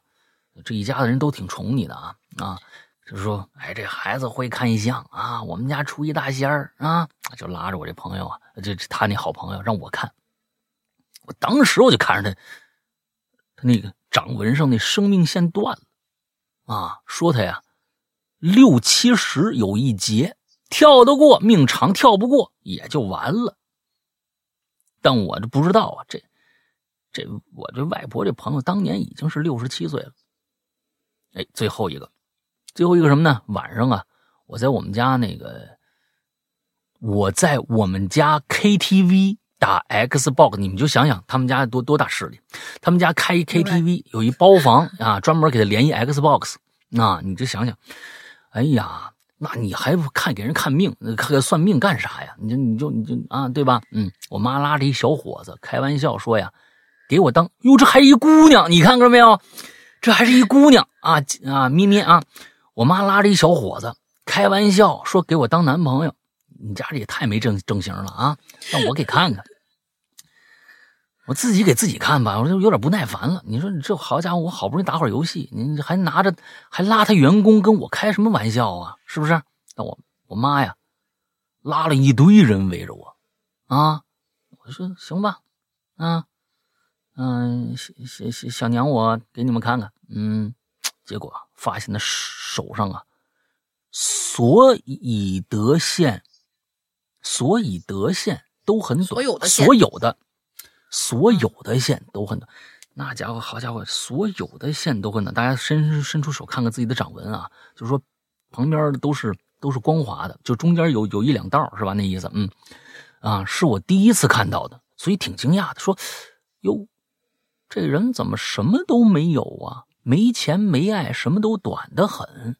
这一家子人都挺宠你的啊啊，就说，哎，这孩子会看相啊，我们家出一大仙儿啊，就拉着我这朋友啊，这他那好朋友让我看，我当时我就看着他，他那个掌纹上那生命线断了，啊，说他呀六七十有一劫，跳得过命长，跳不过也就完了。但我这不知道啊，这这我这外婆这朋友当年已经是六十七岁了。哎，最后一个，最后一个什么呢？晚上啊，我在我们家那个，我在我们家 KTV 打 Xbox，你们就想想他们家多多大势力，他们家开 KTV 有一包房啊，专门给他连一 Xbox，那你就想想，哎呀。那你还不看给人看命，看算命干啥呀？你就你就你就啊，对吧？嗯，我妈拉着一小伙子开玩笑说呀，给我当哟，这还一姑娘，你看着没有？这还是一姑娘啊啊，咪咪啊！我妈拉着一小伙子开玩笑说给我当男朋友，你家这也太没正正形了啊！让我给看看，我自己给自己看吧，我就有点不耐烦了。你说你这好家伙，我好不容易打会儿游戏，你还拿着还拉他员工跟我开什么玩笑啊？是不是？那我我妈呀，拉了一堆人围着我，啊，我说行吧，啊，嗯，小小小小娘，我给你们看看，嗯，结果发现他手上啊，所以得线，所以得线都很短，所有的所有的。所有的线都很短，那家伙，好家伙，所有的线都很短。大家伸伸出手看看自己的掌纹啊，就是说旁边的都是都是光滑的，就中间有有一两道是吧？那意思，嗯，啊，是我第一次看到的，所以挺惊讶的。说，哟，这人怎么什么都没有啊？没钱没爱，什么都短的很。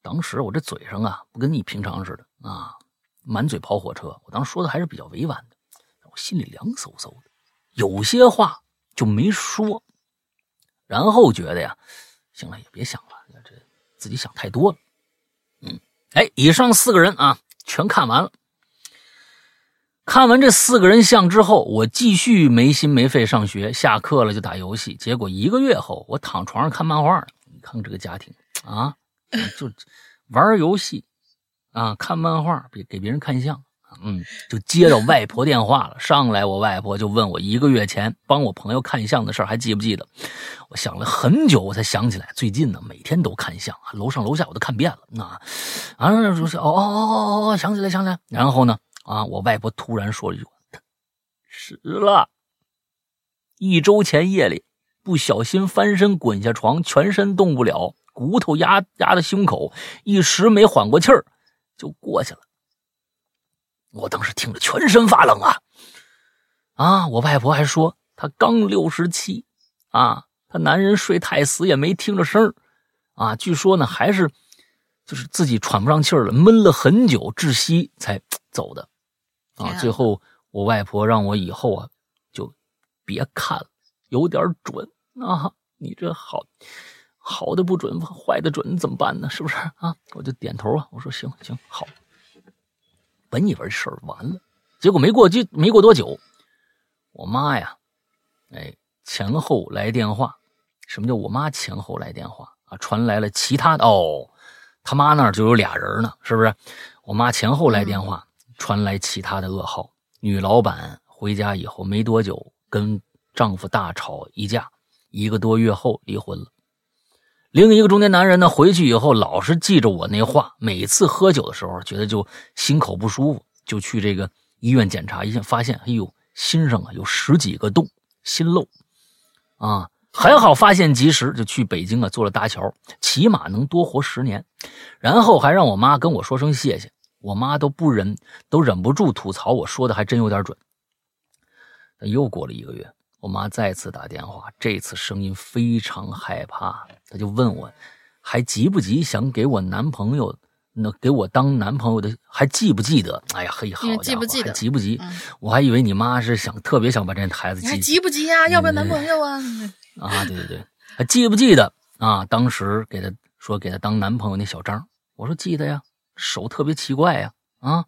当时我这嘴上啊，不跟你平常似的啊，满嘴跑火车。我当时说的还是比较委婉的。我心里凉飕飕的，有些话就没说，然后觉得呀，行了，也别想了，这自己想太多了。嗯，哎，以上四个人啊，全看完了。看完这四个人像之后，我继续没心没肺上学，下课了就打游戏。结果一个月后，我躺床上看漫画你看这个家庭啊，就玩游戏啊，看漫画，给给别人看相。嗯，就接到外婆电话了。上来，我外婆就问我一个月前帮我朋友看相的事还记不记得？我想了很久，我才想起来，最近呢每天都看相，楼上楼下我都看遍了。那啊，就是哦哦哦哦哦，想起来想起来。然后呢，啊，我外婆突然说了一句：“死了。”一周前夜里不小心翻身滚下床，全身动不了，骨头压压在胸口，一时没缓过气儿，就过去了。我当时听着全身发冷啊！啊，我外婆还说她刚六十七，啊，她男人睡太死也没听着声啊，据说呢还是就是自己喘不上气儿了，闷了很久窒息才走的，啊，最后我外婆让我以后啊就别看了，有点准啊，你这好好的不准，坏的准怎么办呢？是不是啊？我就点头啊，我说行行好。本以为事儿完了，结果没过就没过多久，我妈呀，哎，前后来电话。什么叫我妈前后来电话啊？传来了其他的哦，他妈那儿就有俩人呢，是不是？我妈前后来电话，传来其他的噩耗。女老板回家以后没多久，跟丈夫大吵一架，一个多月后离婚了。另一个中年男人呢，回去以后老是记着我那话，每次喝酒的时候觉得就心口不舒服，就去这个医院检查一下，发现哎呦，心上啊有十几个洞，心漏，啊，还好发现及时，就去北京啊做了搭桥，起码能多活十年。然后还让我妈跟我说声谢谢，我妈都不忍，都忍不住吐槽，我说的还真有点准。又过了一个月。我妈再次打电话，这次声音非常害怕，她就问我，还急不急想给我男朋友，那给我当男朋友的，还记不记得？哎呀，嘿，好家伙，记不记得？急不急？我还以为你妈是想特别想把这孩子记，还急不急呀？要不要男朋友啊？啊，对对对，还记不记得啊？当时给他说给他当男朋友那小张，我说记得呀，手特别奇怪呀，啊，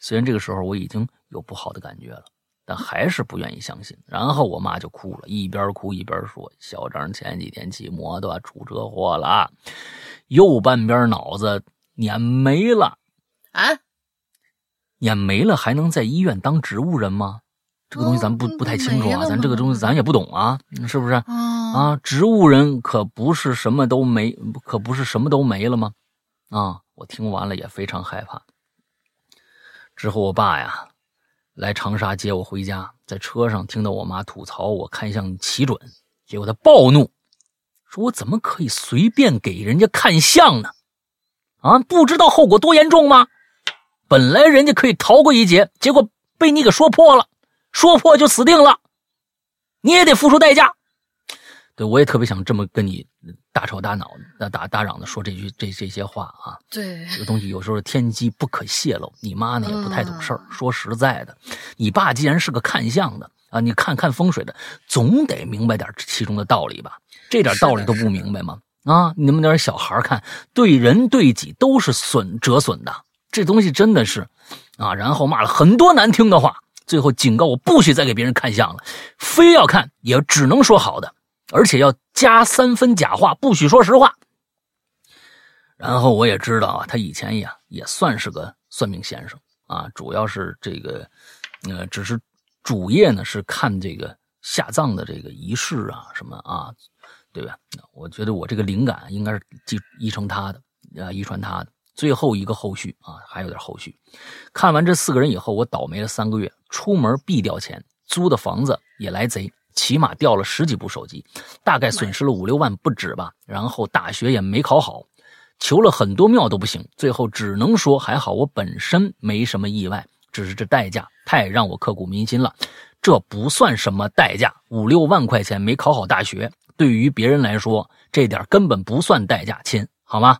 虽然这个时候我已经有不好的感觉了。但还是不愿意相信，然后我妈就哭了，一边哭一边说：“小张前几天骑摩托出车祸了，右半边脑子碾没了。”啊，碾没了还能在医院当植物人吗？这个东西咱不不太清楚啊，咱这个东西咱也不懂啊，是不是？啊啊，植物人可不是什么都没，可不是什么都没了吗？啊，我听完了也非常害怕。之后我爸呀来长沙接我回家，在车上听到我妈吐槽我看相奇准，结果他暴怒，说我怎么可以随便给人家看相呢？啊，不知道后果多严重吗？本来人家可以逃过一劫，结果被你给说破了，说破就死定了，你也得付出代价。对我也特别想这么跟你大吵大闹、大打大嚷的说这句这这些话啊。对，这个东西有时候天机不可泄露。你妈呢也不太懂事儿。嗯说实在的，你爸既然是个看相的啊，你看看风水的，总得明白点其中的道理吧？这点道理都不明白吗？啊，你们点小孩看，对人对己都是损折损的。这东西真的是啊，然后骂了很多难听的话，最后警告我不许再给别人看相了，非要看也只能说好的，而且要加三分假话，不许说实话。然后我也知道啊，他以前也也算是个算命先生啊，主要是这个，呃，只是主业呢是看这个下葬的这个仪式啊什么啊，对吧？我觉得我这个灵感应该是继遗承他的，啊，遗传他的。最后一个后续啊，还有点后续。看完这四个人以后，我倒霉了三个月，出门必掉钱，租的房子也来贼，起码掉了十几部手机，大概损失了五六万不止吧。然后大学也没考好，求了很多庙都不行，最后只能说还好我本身没什么意外，只是这代价太让我刻骨铭心了。这不算什么代价，五六万块钱没考好大学，对于别人来说，这点根本不算代价，亲，好吗？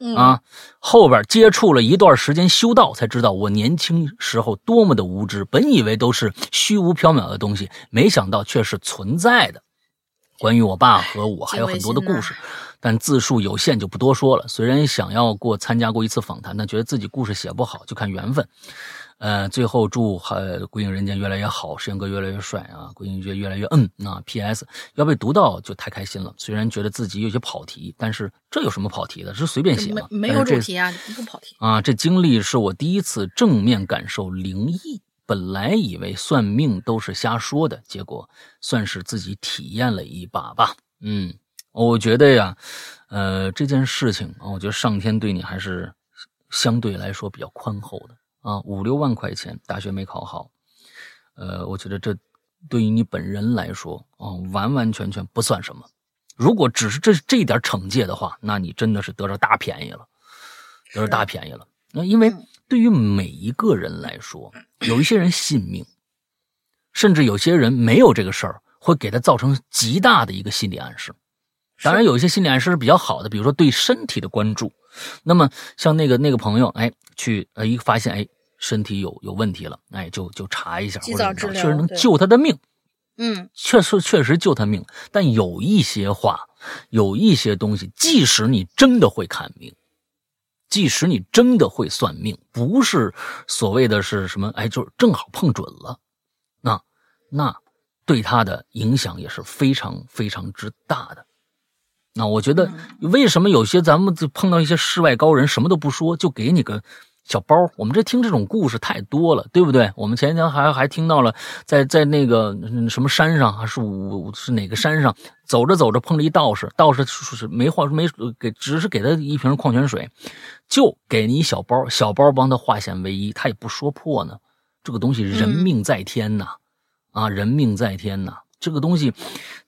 嗯啊，后边接触了一段时间修道，才知道我年轻时候多么的无知。本以为都是虚无缥缈的东西，没想到却是存在的。关于我爸和我还有很多的故事，但字数有限，就不多说了。虽然想要过参加过一次访谈，但觉得自己故事写不好，就看缘分。呃，最后祝呃归影人间越来越好，石阳哥越来越帅啊，归隐越越来越嗯啊。P.S. 要被读到就太开心了。虽然觉得自己有些跑题，但是这有什么跑题的？是随便写嘛。没有主题啊，不跑题。啊，这经历是我第一次正面感受灵异。本来以为算命都是瞎说的，结果算是自己体验了一把吧。嗯，我觉得呀，呃，这件事情啊，我觉得上天对你还是相对来说比较宽厚的啊。五六万块钱，大学没考好，呃，我觉得这对于你本人来说啊，完完全全不算什么。如果只是这这一点惩戒的话，那你真的是得着大便宜了，得着大便宜了。那因为嗯对于每一个人来说，有一些人信命，甚至有些人没有这个事儿，会给他造成极大的一个心理暗示。当然，有一些心理暗示是比较好的，比如说对身体的关注。那么像那个那个朋友，哎，去呃一发现哎身体有有问题了，哎就就查一下，或者治疗怎么着确实能救他的命。嗯，确实确实救他命，但有一些话，有一些东西，即使你真的会看命，即使你真的会算命，不是所谓的是什么，哎，就是正好碰准了，那那对他的影响也是非常非常之大的。那我觉得，为什么有些咱们就碰到一些世外高人，什么都不说，就给你个小包？我们这听这种故事太多了，对不对？我们前天还还听到了在，在那个嗯什么山上，还是五是哪个山上，走着走着碰了一道士，道士是是没话没给，只是给他一瓶矿泉水，就给你一小包，小包帮他化险为夷，他也不说破呢。这个东西人命在天呐，啊，人命在天呐，这个东西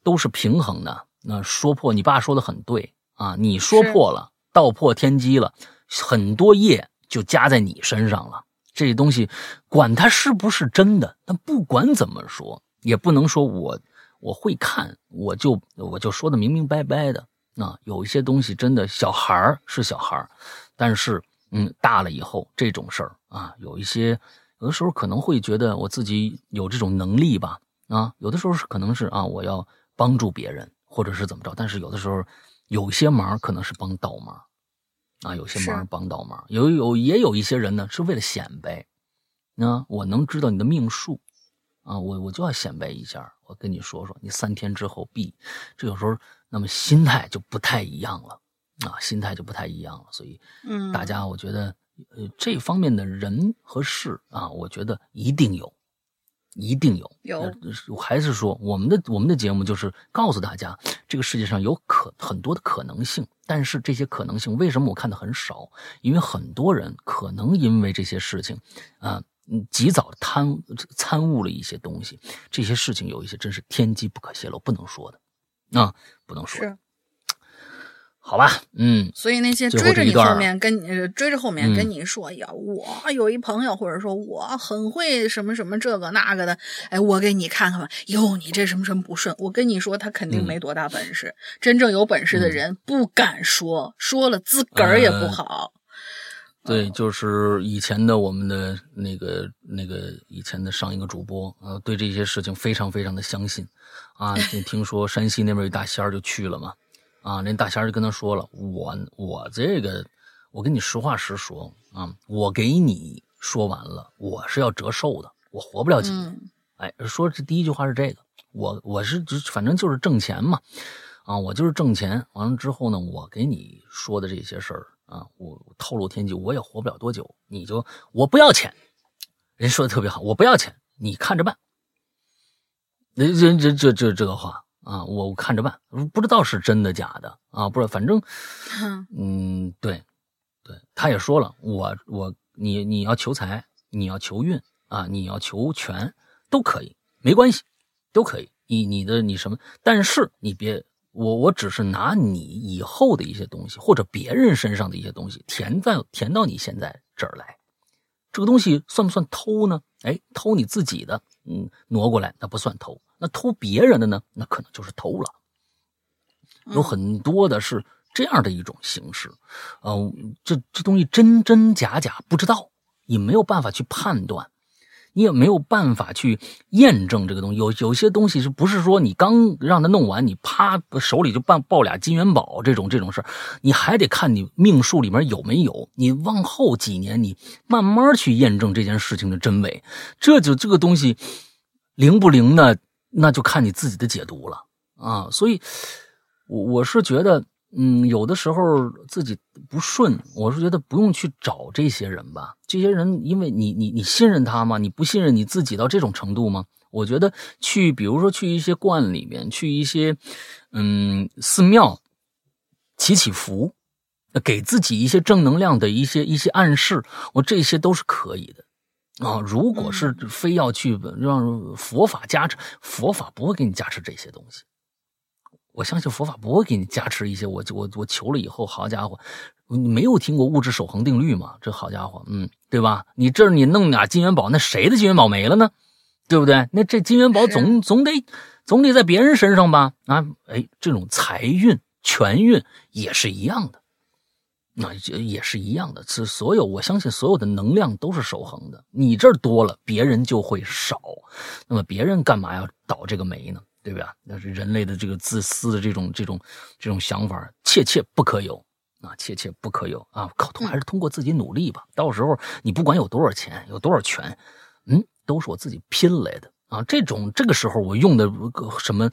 都是平衡的。那说破，你爸说的很对啊，你说破了，道破天机了，很多业就加在你身上了。这东西，管它是不是真的，但不管怎么说，也不能说我我会看，我就我就说的明明白白的。啊，有一些东西真的，小孩儿是小孩儿，但是嗯，大了以后这种事儿啊，有一些有的时候可能会觉得我自己有这种能力吧。啊，有的时候是可能是啊，我要帮助别人。或者是怎么着，但是有的时候，有些忙可能是帮倒忙，啊，有些忙帮倒忙，有有也有一些人呢是为了显摆，那我能知道你的命数，啊，我我就要显摆一下，我跟你说说，你三天之后必，这有时候那么心态就不太一样了，啊，心态就不太一样了，所以，嗯，大家我觉得，呃，这方面的人和事啊，我觉得一定有，一定有。有。还是说，我们的我们的节目就是告诉大家，这个世界上有可很多的可能性，但是这些可能性为什么我看的很少？因为很多人可能因为这些事情，啊、嗯，及早贪参悟了一些东西，这些事情有一些真是天机不可泄露，不能说的，啊，不能说的，是，好吧？嗯，所以那些追着你后面跟追着后面跟嗯你说，哎呀，我有一朋友，或者说我很会什么什么这个那个的，哎，我给你看看吧。哟，你这什么什么不顺？我跟你说，他肯定嗯没多大本事。真正有本事的人不敢说，说了自个儿也不呃好。对，就是以前的我们的那个那个以前的上一个主播，呃，对这些事情非常非常的相信，啊，就听说山西那边有大仙儿就去了嘛，啊，那大仙就跟他说了，我我这个，我跟你实话实说啊，我给你说完了，我是要折寿的，我活不了几年。嗯哎，说这第一句话是这个，我我是反正就是挣钱嘛，啊，我就是挣钱。完了之后呢，我给你说的这些事儿啊，我我透露天机，我也活不了多久，你就我不要钱，人说的特别好，我不要钱，你看着办。人人这这这这个话啊，我看着办，不知道是真的假的啊，不知道，反正嗯，对，对，他也说了，我我你你要求财，你要求运啊，你要求权都可以，没关系，都可以。你你的你什么？但是你别我我只是拿你以后的一些东西，或者别人身上的一些东西填在填到你现在这儿来，这个东西算不算偷呢？哎，偷你自己的，嗯，挪过来那不算偷，那偷别人的呢，那可能就是偷了。有很多的是这样的一种形式，呃，这这东西真真假假不知道，你没有办法去判断，你也没有办法去验证这个东西。有有些东西是不是说你刚让他弄完，你啪手里就抱抱俩金元宝这种这种事儿你还得看你命数里面有没有。你往后几年，你慢慢去验证这件事情的真伪，这就这个东西灵不灵呢？那就看你自己的解读了啊。所以。我我是觉得，嗯，有的时候自己不顺，我是觉得不用去找这些人吧。这些人，因为你你你信任他吗？你不信任你自己到这种程度吗？我觉得去，比如说去一些观里面，去一些嗯寺庙祈祈福，给自己一些正能量的一些一些暗示，我这些都是可以的。啊，如果是非要去让佛法加持，佛法不会给你加持这些东西。我相信佛法不会给你加持一些，我我我求了以后，好家伙，你没有听过物质守恒定律吗？这好家伙，嗯，对吧？你这你弄俩金元宝，那谁的金元宝没了呢？对不对？那这金元宝总总得总得在别人身上吧？啊，哎，这种财运、权运也是一样的，那也也是一样的。是所有，我相信所有的能量都是守恒的。你这儿多了，别人就会少。那么别人干嘛要倒这个霉呢？对吧？那是人类的这个自私的这种这种这种想法，切切不可有啊！切切不可有啊！靠，还是通过自己努力吧。到时候你不管有多少钱，有多少权，嗯，都是我自己拼来的啊！这种这个时候我用的什么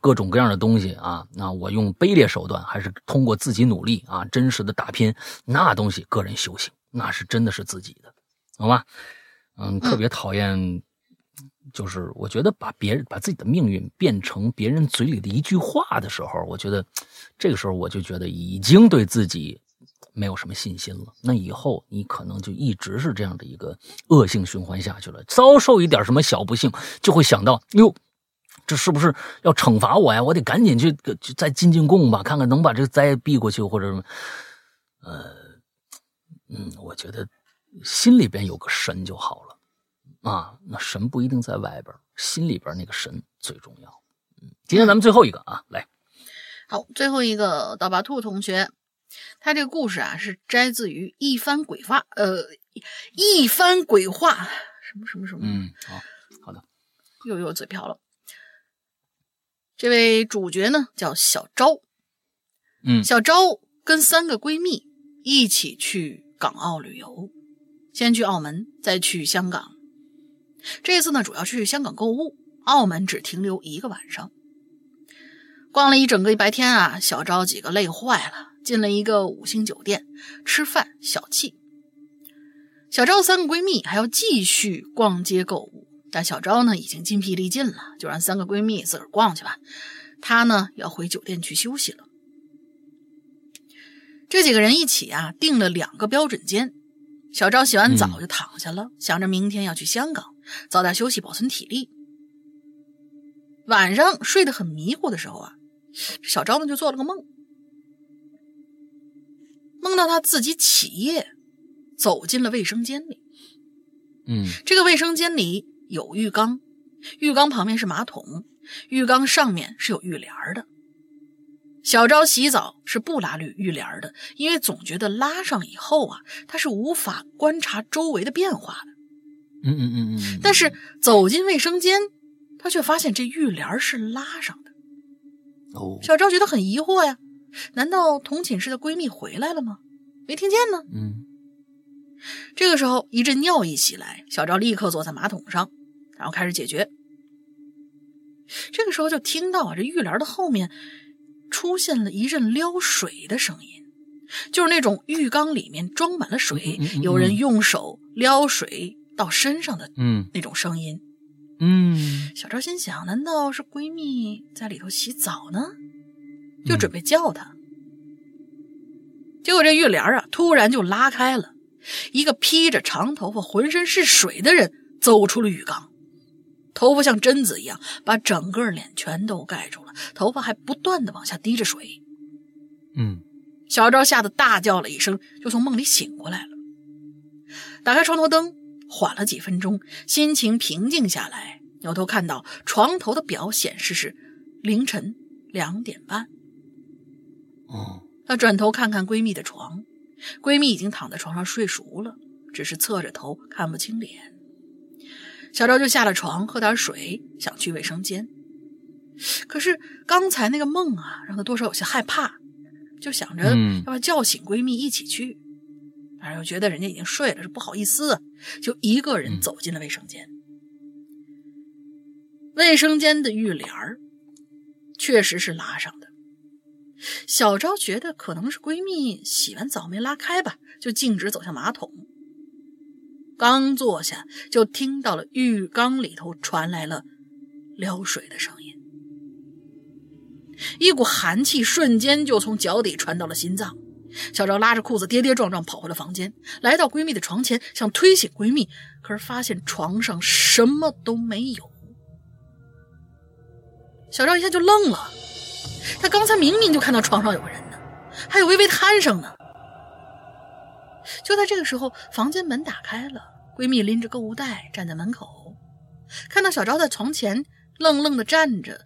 各种各样的东西啊，那我用卑劣手段，还是通过自己努力啊，真实的打拼，那东西个人修行，那是真的是自己的，好吧？嗯，特别讨厌。就是我觉得把别人把自己的命运变成别人嘴里的一句话的时候，我觉得这个时候我就觉得已经对自己没有什么信心了。那以后你可能就一直是这样的一个恶性循环下去了。遭受一点什么小不幸，就会想到哟，这是不是要惩罚我呀？我得赶紧去再进进贡吧，看看能把这个灾避过去，或者什么。呃，嗯，我觉得心里边有个神就好了。啊，那神不一定在外边，心里边那个神最重要。嗯，今天咱们最后一个啊，来，好，最后一个刀疤兔同学，他这个故事啊是摘自于一番鬼话，呃，一番鬼话什么什么什么，嗯，好，好的，又又嘴瓢了。这位主角呢叫小昭，嗯，小昭跟三个闺蜜一起去港澳旅游，先去澳门，再去香港。这次呢，主要去香港购物，澳门只停留一个晚上。逛了一整个一白天啊，小昭几个累坏了，进了一个五星酒店吃饭小憩。小昭三个闺蜜还要继续逛街购物，但小昭呢已经筋疲力尽了，就让三个闺蜜自个儿逛去吧。她呢要回酒店去休息了。这几个人一起啊订了两个标准间。小昭洗完澡就躺下了，想着明天要去香港，早点休息保存体力。晚上睡得很迷糊的时候啊，小昭呢就做了个梦，梦到他自己起夜走进了卫生间里。嗯这个卫生间里有浴缸，浴缸旁边是马桶，浴缸上面是有浴帘的。小昭洗澡是不拉浴浴帘的，因为总觉得拉上以后啊，他是无法观察周围的变化的。嗯嗯嗯嗯，但是走进卫生间，他却发现这浴帘是拉上的。哦，小昭觉得很疑惑呀，难道同寝室的闺蜜回来了吗？没听见呢。嗯这个时候，一阵尿意袭来，小赵立刻坐在马桶上，然后开始解决。这个时候就听到啊，这浴帘的后面出现了一阵撩水的声音，就是那种浴缸里面装满了水，嗯嗯嗯有人用手撩水到身上的嗯那种声音。嗯小赵心想，难道是闺蜜在里头洗澡呢？就准备叫他。结果这浴帘啊，突然就拉开了，一个披着长头发、浑身是水的人走出了浴缸，头发像贞子一样把整个脸全都盖住了，头发还不断的往下滴着水。嗯小昭吓得大叫了一声，就从梦里醒过来了。打开床头灯，缓了几分钟，心情平静下来，扭头看到床头的表显示是凌晨两点半。哦，她转头看看闺蜜的床，闺蜜已经躺在床上睡熟了，只是侧着头看不清脸。小赵就下了床，喝点水，想去卫生间。可是刚才那个梦啊，让她多少有些害怕，就想着嗯要不要叫醒闺蜜一起去，但是又觉得人家已经睡了，是不好意思啊，就一个人走进了卫生间。卫生间的浴帘儿确实是拉上的。小昭觉得可能是闺蜜洗完澡没拉开吧，就径直走向马桶。刚坐下，就听到了浴缸里头传来了撩水的声音，一股寒气瞬间就从脚底传到了心脏。小昭拉着裤子跌跌撞撞跑回了房间，来到闺蜜的床前，想推醒闺蜜，可是发现床上什么都没有。小昭一下就愣了，她刚才明明就看到床上有人呢，还有微微的鼾声呢。就在这个时候，房间门打开了，闺蜜拎着购物袋站在门口，看到小昭在床前愣愣的站着，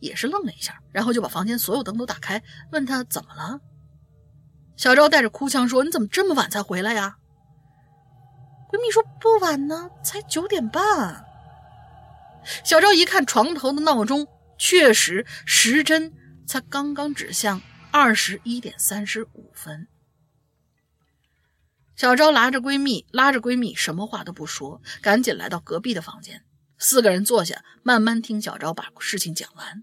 也是愣了一下，然后就把房间所有灯都打开，问她怎么了。小昭带着哭腔说：“你怎么这么晚才回来呀？”闺蜜说：“不晚呢，才九点半。”小昭一看床头的闹钟，确实时针才刚刚指向二十一点三十五分。小昭拉着闺蜜，拉着闺蜜，什么话都不说，赶紧来到隔壁的房间。四个人坐下，慢慢听小昭把事情讲完。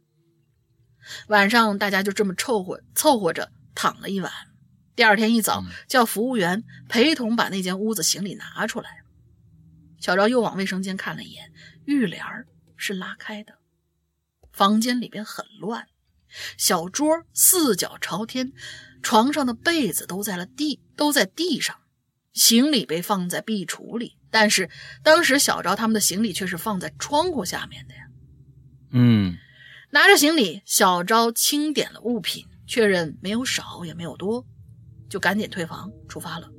晚上大家就这么凑合凑合着躺了一晚。第二天一早，叫服务员陪同把那间屋子行李拿出来。小昭又往卫生间看了一眼，浴帘是拉开的，房间里边很乱，小桌四脚朝天，床上的被子都在了地都在地上，行李被放在壁橱里，但是当时小昭他们的行李却是放在窗户下面的呀。嗯拿着行李，小昭清点了物品，确认没有少也没有多，就赶紧退房出发了。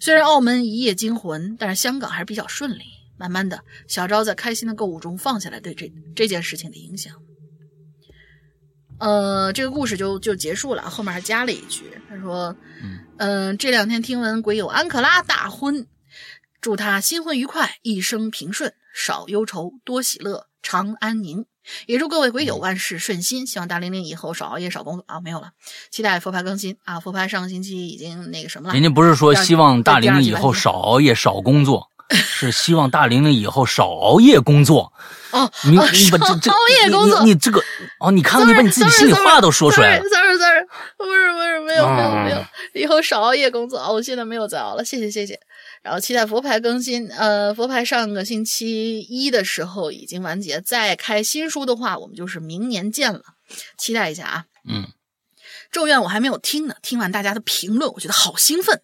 虽然澳门一夜惊魂，但是香港还是比较顺利。慢慢的，小昭在开心的购物中放下来对这这件事情的影响。呃，这个故事就就结束了，后面还加了一句，他说：“嗯、这两天听闻鬼友安可拉大婚，祝他新婚愉快，一生平顺，少忧愁，多喜乐，长安宁。也祝各位鬼友万事顺心，希望大玲玲以后少熬夜，少工作。啊，没有了，期待佛牌更新。啊，佛牌上个星期已经那个什么了，人家不是说希望大玲玲以后少熬夜、少工作，是希望大玲玲以后少熬夜工作。哦，你哦你把这这少熬夜工作你你你这个哦，你看看你把你自己心里话都说出来了。sorry sorry sorry，不是不是没有没有没有啊，以后少熬夜工作啊，我现在没有再熬了，谢谢谢谢。然后期待佛牌更新。呃，佛牌上个星期一的时候已经完结，再开新书的话，我们就是明年见了。期待一下啊！嗯，咒怨我还没有听呢，听完大家的评论，我觉得好兴奋。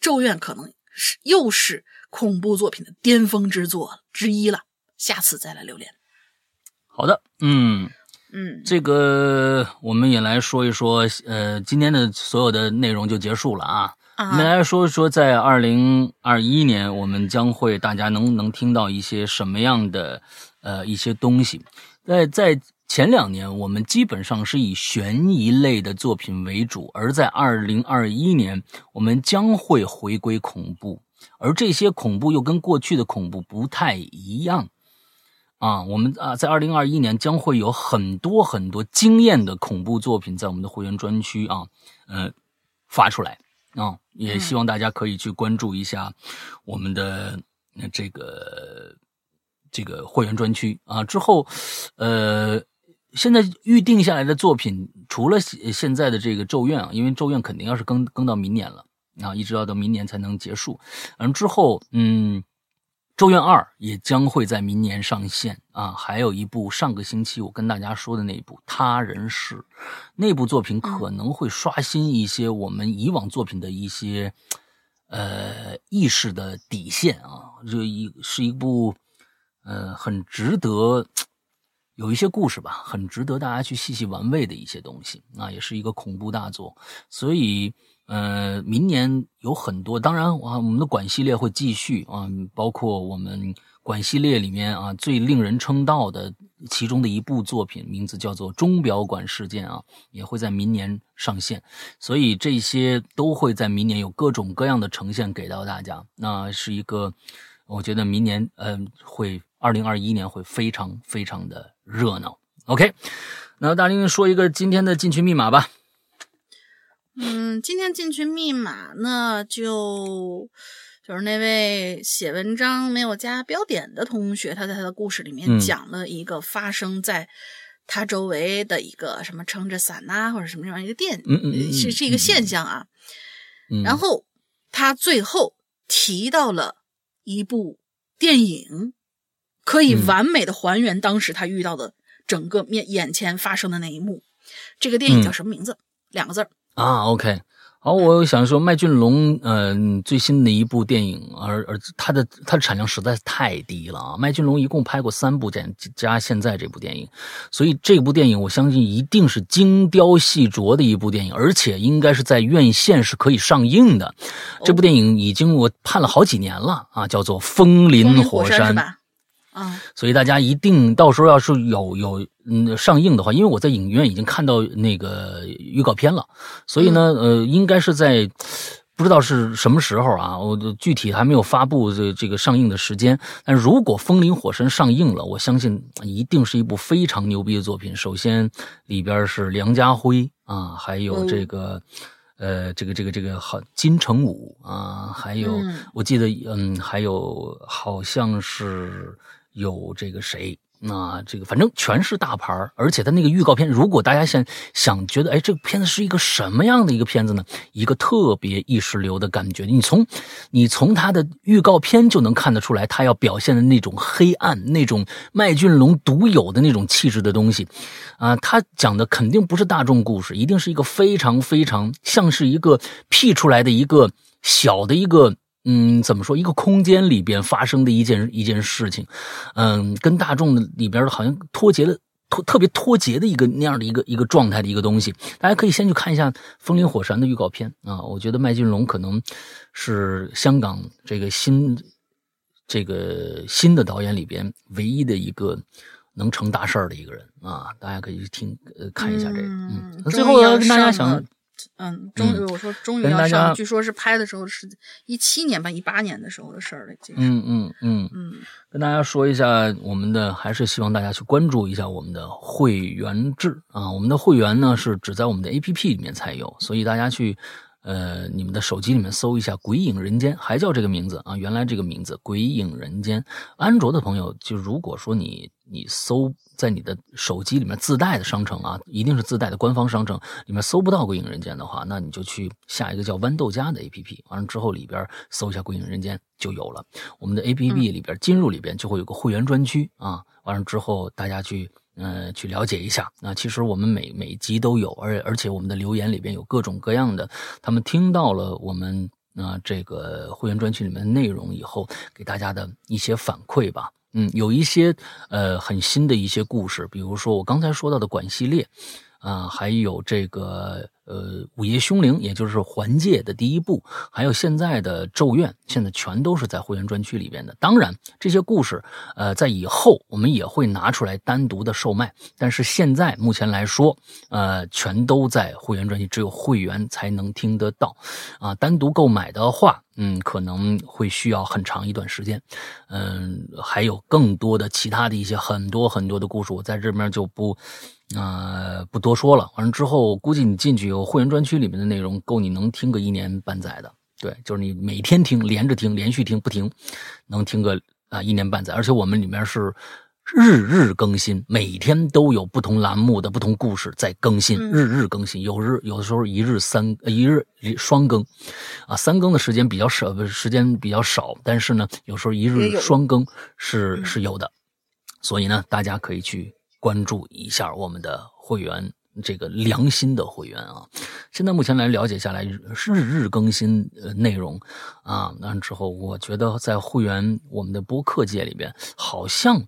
咒怨可能是又是恐怖作品的巅峰之作之一了，下次再来留连。好的，嗯。嗯，这个我们也来说一说，呃，今天的所有的内容就结束了啊。我们来说一说，在二零二一年，我们将会大家能能听到一些什么样的呃一些东西。在在前两年，我们基本上是以悬疑类的作品为主，而在二零二一年，我们将会回归恐怖，而这些恐怖又跟过去的恐怖不太一样。啊，我们啊，在二零二一年将会有很多很多惊艳的恐怖作品在我们的会员专区啊，呃，发出来啊，也希望大家可以去关注一下我们的这个这个会员专区啊。之后，呃，现在预定下来的作品，除了现在的这个《咒怨》啊，因为《咒怨》肯定要是更更到明年了啊，一直要到明年才能结束。嗯，之后，嗯。《咒怨二》也将会在明年上线啊！还有一部上个星期我跟大家说的那部《他人是》，那部作品可能会刷新一些我们以往作品的一些呃意识的底线啊！这一是一部呃很值得有一些故事吧，很值得大家去细细玩味的一些东西啊！也是一个恐怖大作，所以。呃，明年有很多，当然啊，我们的管系列会继续啊，包括我们管系列里面啊最令人称道的其中的一部作品，名字叫做《钟表馆事件》啊，也会在明年上线，所以这些都会在明年有各种各样的呈现给到大家。那是一个，我觉得明年嗯会二零二一年会非常非常的热闹。OK，那大林说一个今天的进群密码吧。嗯，今天进群密码呢，就就是那位写文章没有加标点的同学，他在他的故事里面讲了一个发生在他周围的一个什么撑着伞呐，或者什么这样一个电，是是一个现象啊。然后他最后提到了一部电影，可以完美的还原当时他遇到的整个面眼前发生的那一幕。这个电影叫什么名字？两个字儿。啊，OK，好，我想说麦浚龙，嗯，最新的一部电影，而而他的他的产量实在是太低了啊。麦浚龙一共拍过三部电加现在这部电影，所以这部电影我相信一定是精雕细琢的一部电影，而且应该是在院线是可以上映的。这部电影已经我盼了好几年了啊，叫做《风林火山》啊，所以大家一定到时候要是有有嗯上映的话，因为我在影院已经看到那个预告片了，所以呢，呃，应该是在不知道是什么时候啊，我具体还没有发布这这个上映的时间。但如果《风林火山》上映了，我相信一定是一部非常牛逼的作品。首先里边是梁家辉啊，还有这个呃这个这个这个好金城武啊，还有我记得嗯还有好像是。有这个谁啊？这个反正全是大牌而且他那个预告片，如果大家想想觉得，哎，这个片子是一个什么样的一个片子呢？一个特别意识流的感觉。你从你从他的预告片就能看得出来，他要表现的那种黑暗，那种麦浚龙独有的那种气质的东西，啊，他讲的肯定不是大众故事，一定是一个非常非常像是一个 P 出来的一个小的一个。嗯，怎么说？一个空间里边发生的一件一件事情，嗯，跟大众里边好像脱节了，脱特别脱节的一个那样的一个一个状态的一个东西。大家可以先去看一下《风林火山》的预告片啊，我觉得麦浚龙可能是香港这个新这个新的导演里边唯一的一个能成大事儿的一个人啊，大家可以去听呃看一下这个。嗯，最后要跟大家想。嗯，终于我说终于要上，据说是拍的时候是一七年吧，一八年的时候的事儿了。嗯嗯嗯嗯，跟大家说一下，我们的还是希望大家去关注一下我们的会员制啊。我们的会员呢是只在我们的 APP 里面才有，所以大家去呃，你们的手机里面搜一下“鬼影人间”，还叫这个名字啊？原来这个名字“鬼影人间”。安卓的朋友，就如果说你你搜在你的手机里面自带的商城啊，一定是自带的官方商城里面搜不到“鬼影人间”的话，那你就去下一个叫豌豆荚的 APP，完了之后里边搜一下“鬼影人间”就有了。我们的 APP 里边进入里边就会有个会员专区啊，完了之后大家去。嗯，去了解一下。那其实我们每每集都有，而而且我们的留言里边有各种各样的，他们听到了我们啊这个会员专区里面内容以后，给大家的一些反馈吧。嗯，有一些呃很新的一些故事，比如说我刚才说到的管系列。啊，还有这个呃，午夜凶铃，也就是环界的第一部，还有现在的咒怨，现在全都是在会员专区里边的。当然，这些故事，呃，在以后我们也会拿出来单独的售卖。但是现在目前来说，呃，全都在会员专区，只有会员才能听得到。啊，单独购买的话，嗯，可能会需要很长一段时间。嗯，还有更多的其他的一些很多很多的故事，我在这边就不。呃，不多说了。完了之后，估计你进去有会员专区里面的内容，够你能听个一年半载的。对，就是你每天听，连着听，连续听，不停，能听个啊一年半载。而且我们里面是日日更新，每天都有不同栏目的不同故事在更新，日日更新。有日有的时候一日三一日双更，啊，三更的时间比较少，时间比较少。但是呢，有时候一日双更是是有的。所以呢，大家可以去。关注一下我们的会员，这个良心的会员啊！现在目前来了解下来，日日更新呃内容啊，那之后我觉得在会员我们的播客界里边好像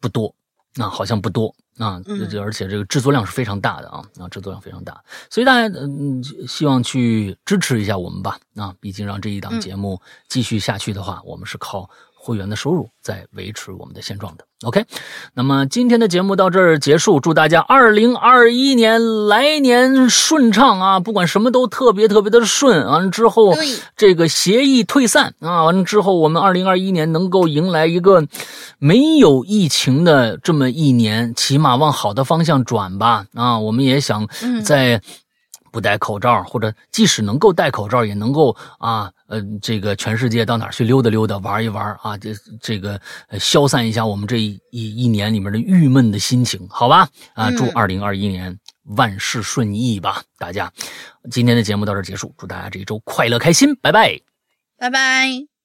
不多啊，好像不多啊，而且这个制作量是非常大的啊啊，制作量非常大，所以大家嗯希望去支持一下我们吧啊，毕竟让这一档节目继续下去的话，我们是靠。会员的收入在维持我们的现状的，OK。那么今天的节目到这儿结束，祝大家二零二一年来年顺畅啊！不管什么都特别特别的顺。完了之后，这个协议退散啊，完了之后，我们二零二一年能够迎来一个没有疫情的这么一年，起码往好的方向转吧啊！我们也想在。不戴口罩，或者即使能够戴口罩，也能够啊，呃，这个全世界到哪去溜达溜达，玩一玩啊，这这个消散一下我们这一一年里面的郁闷的心情，好吧？啊，祝二零二一年万事顺意吧，大家。今天的节目到这结束，祝大家这一周快乐开心，拜拜，拜拜。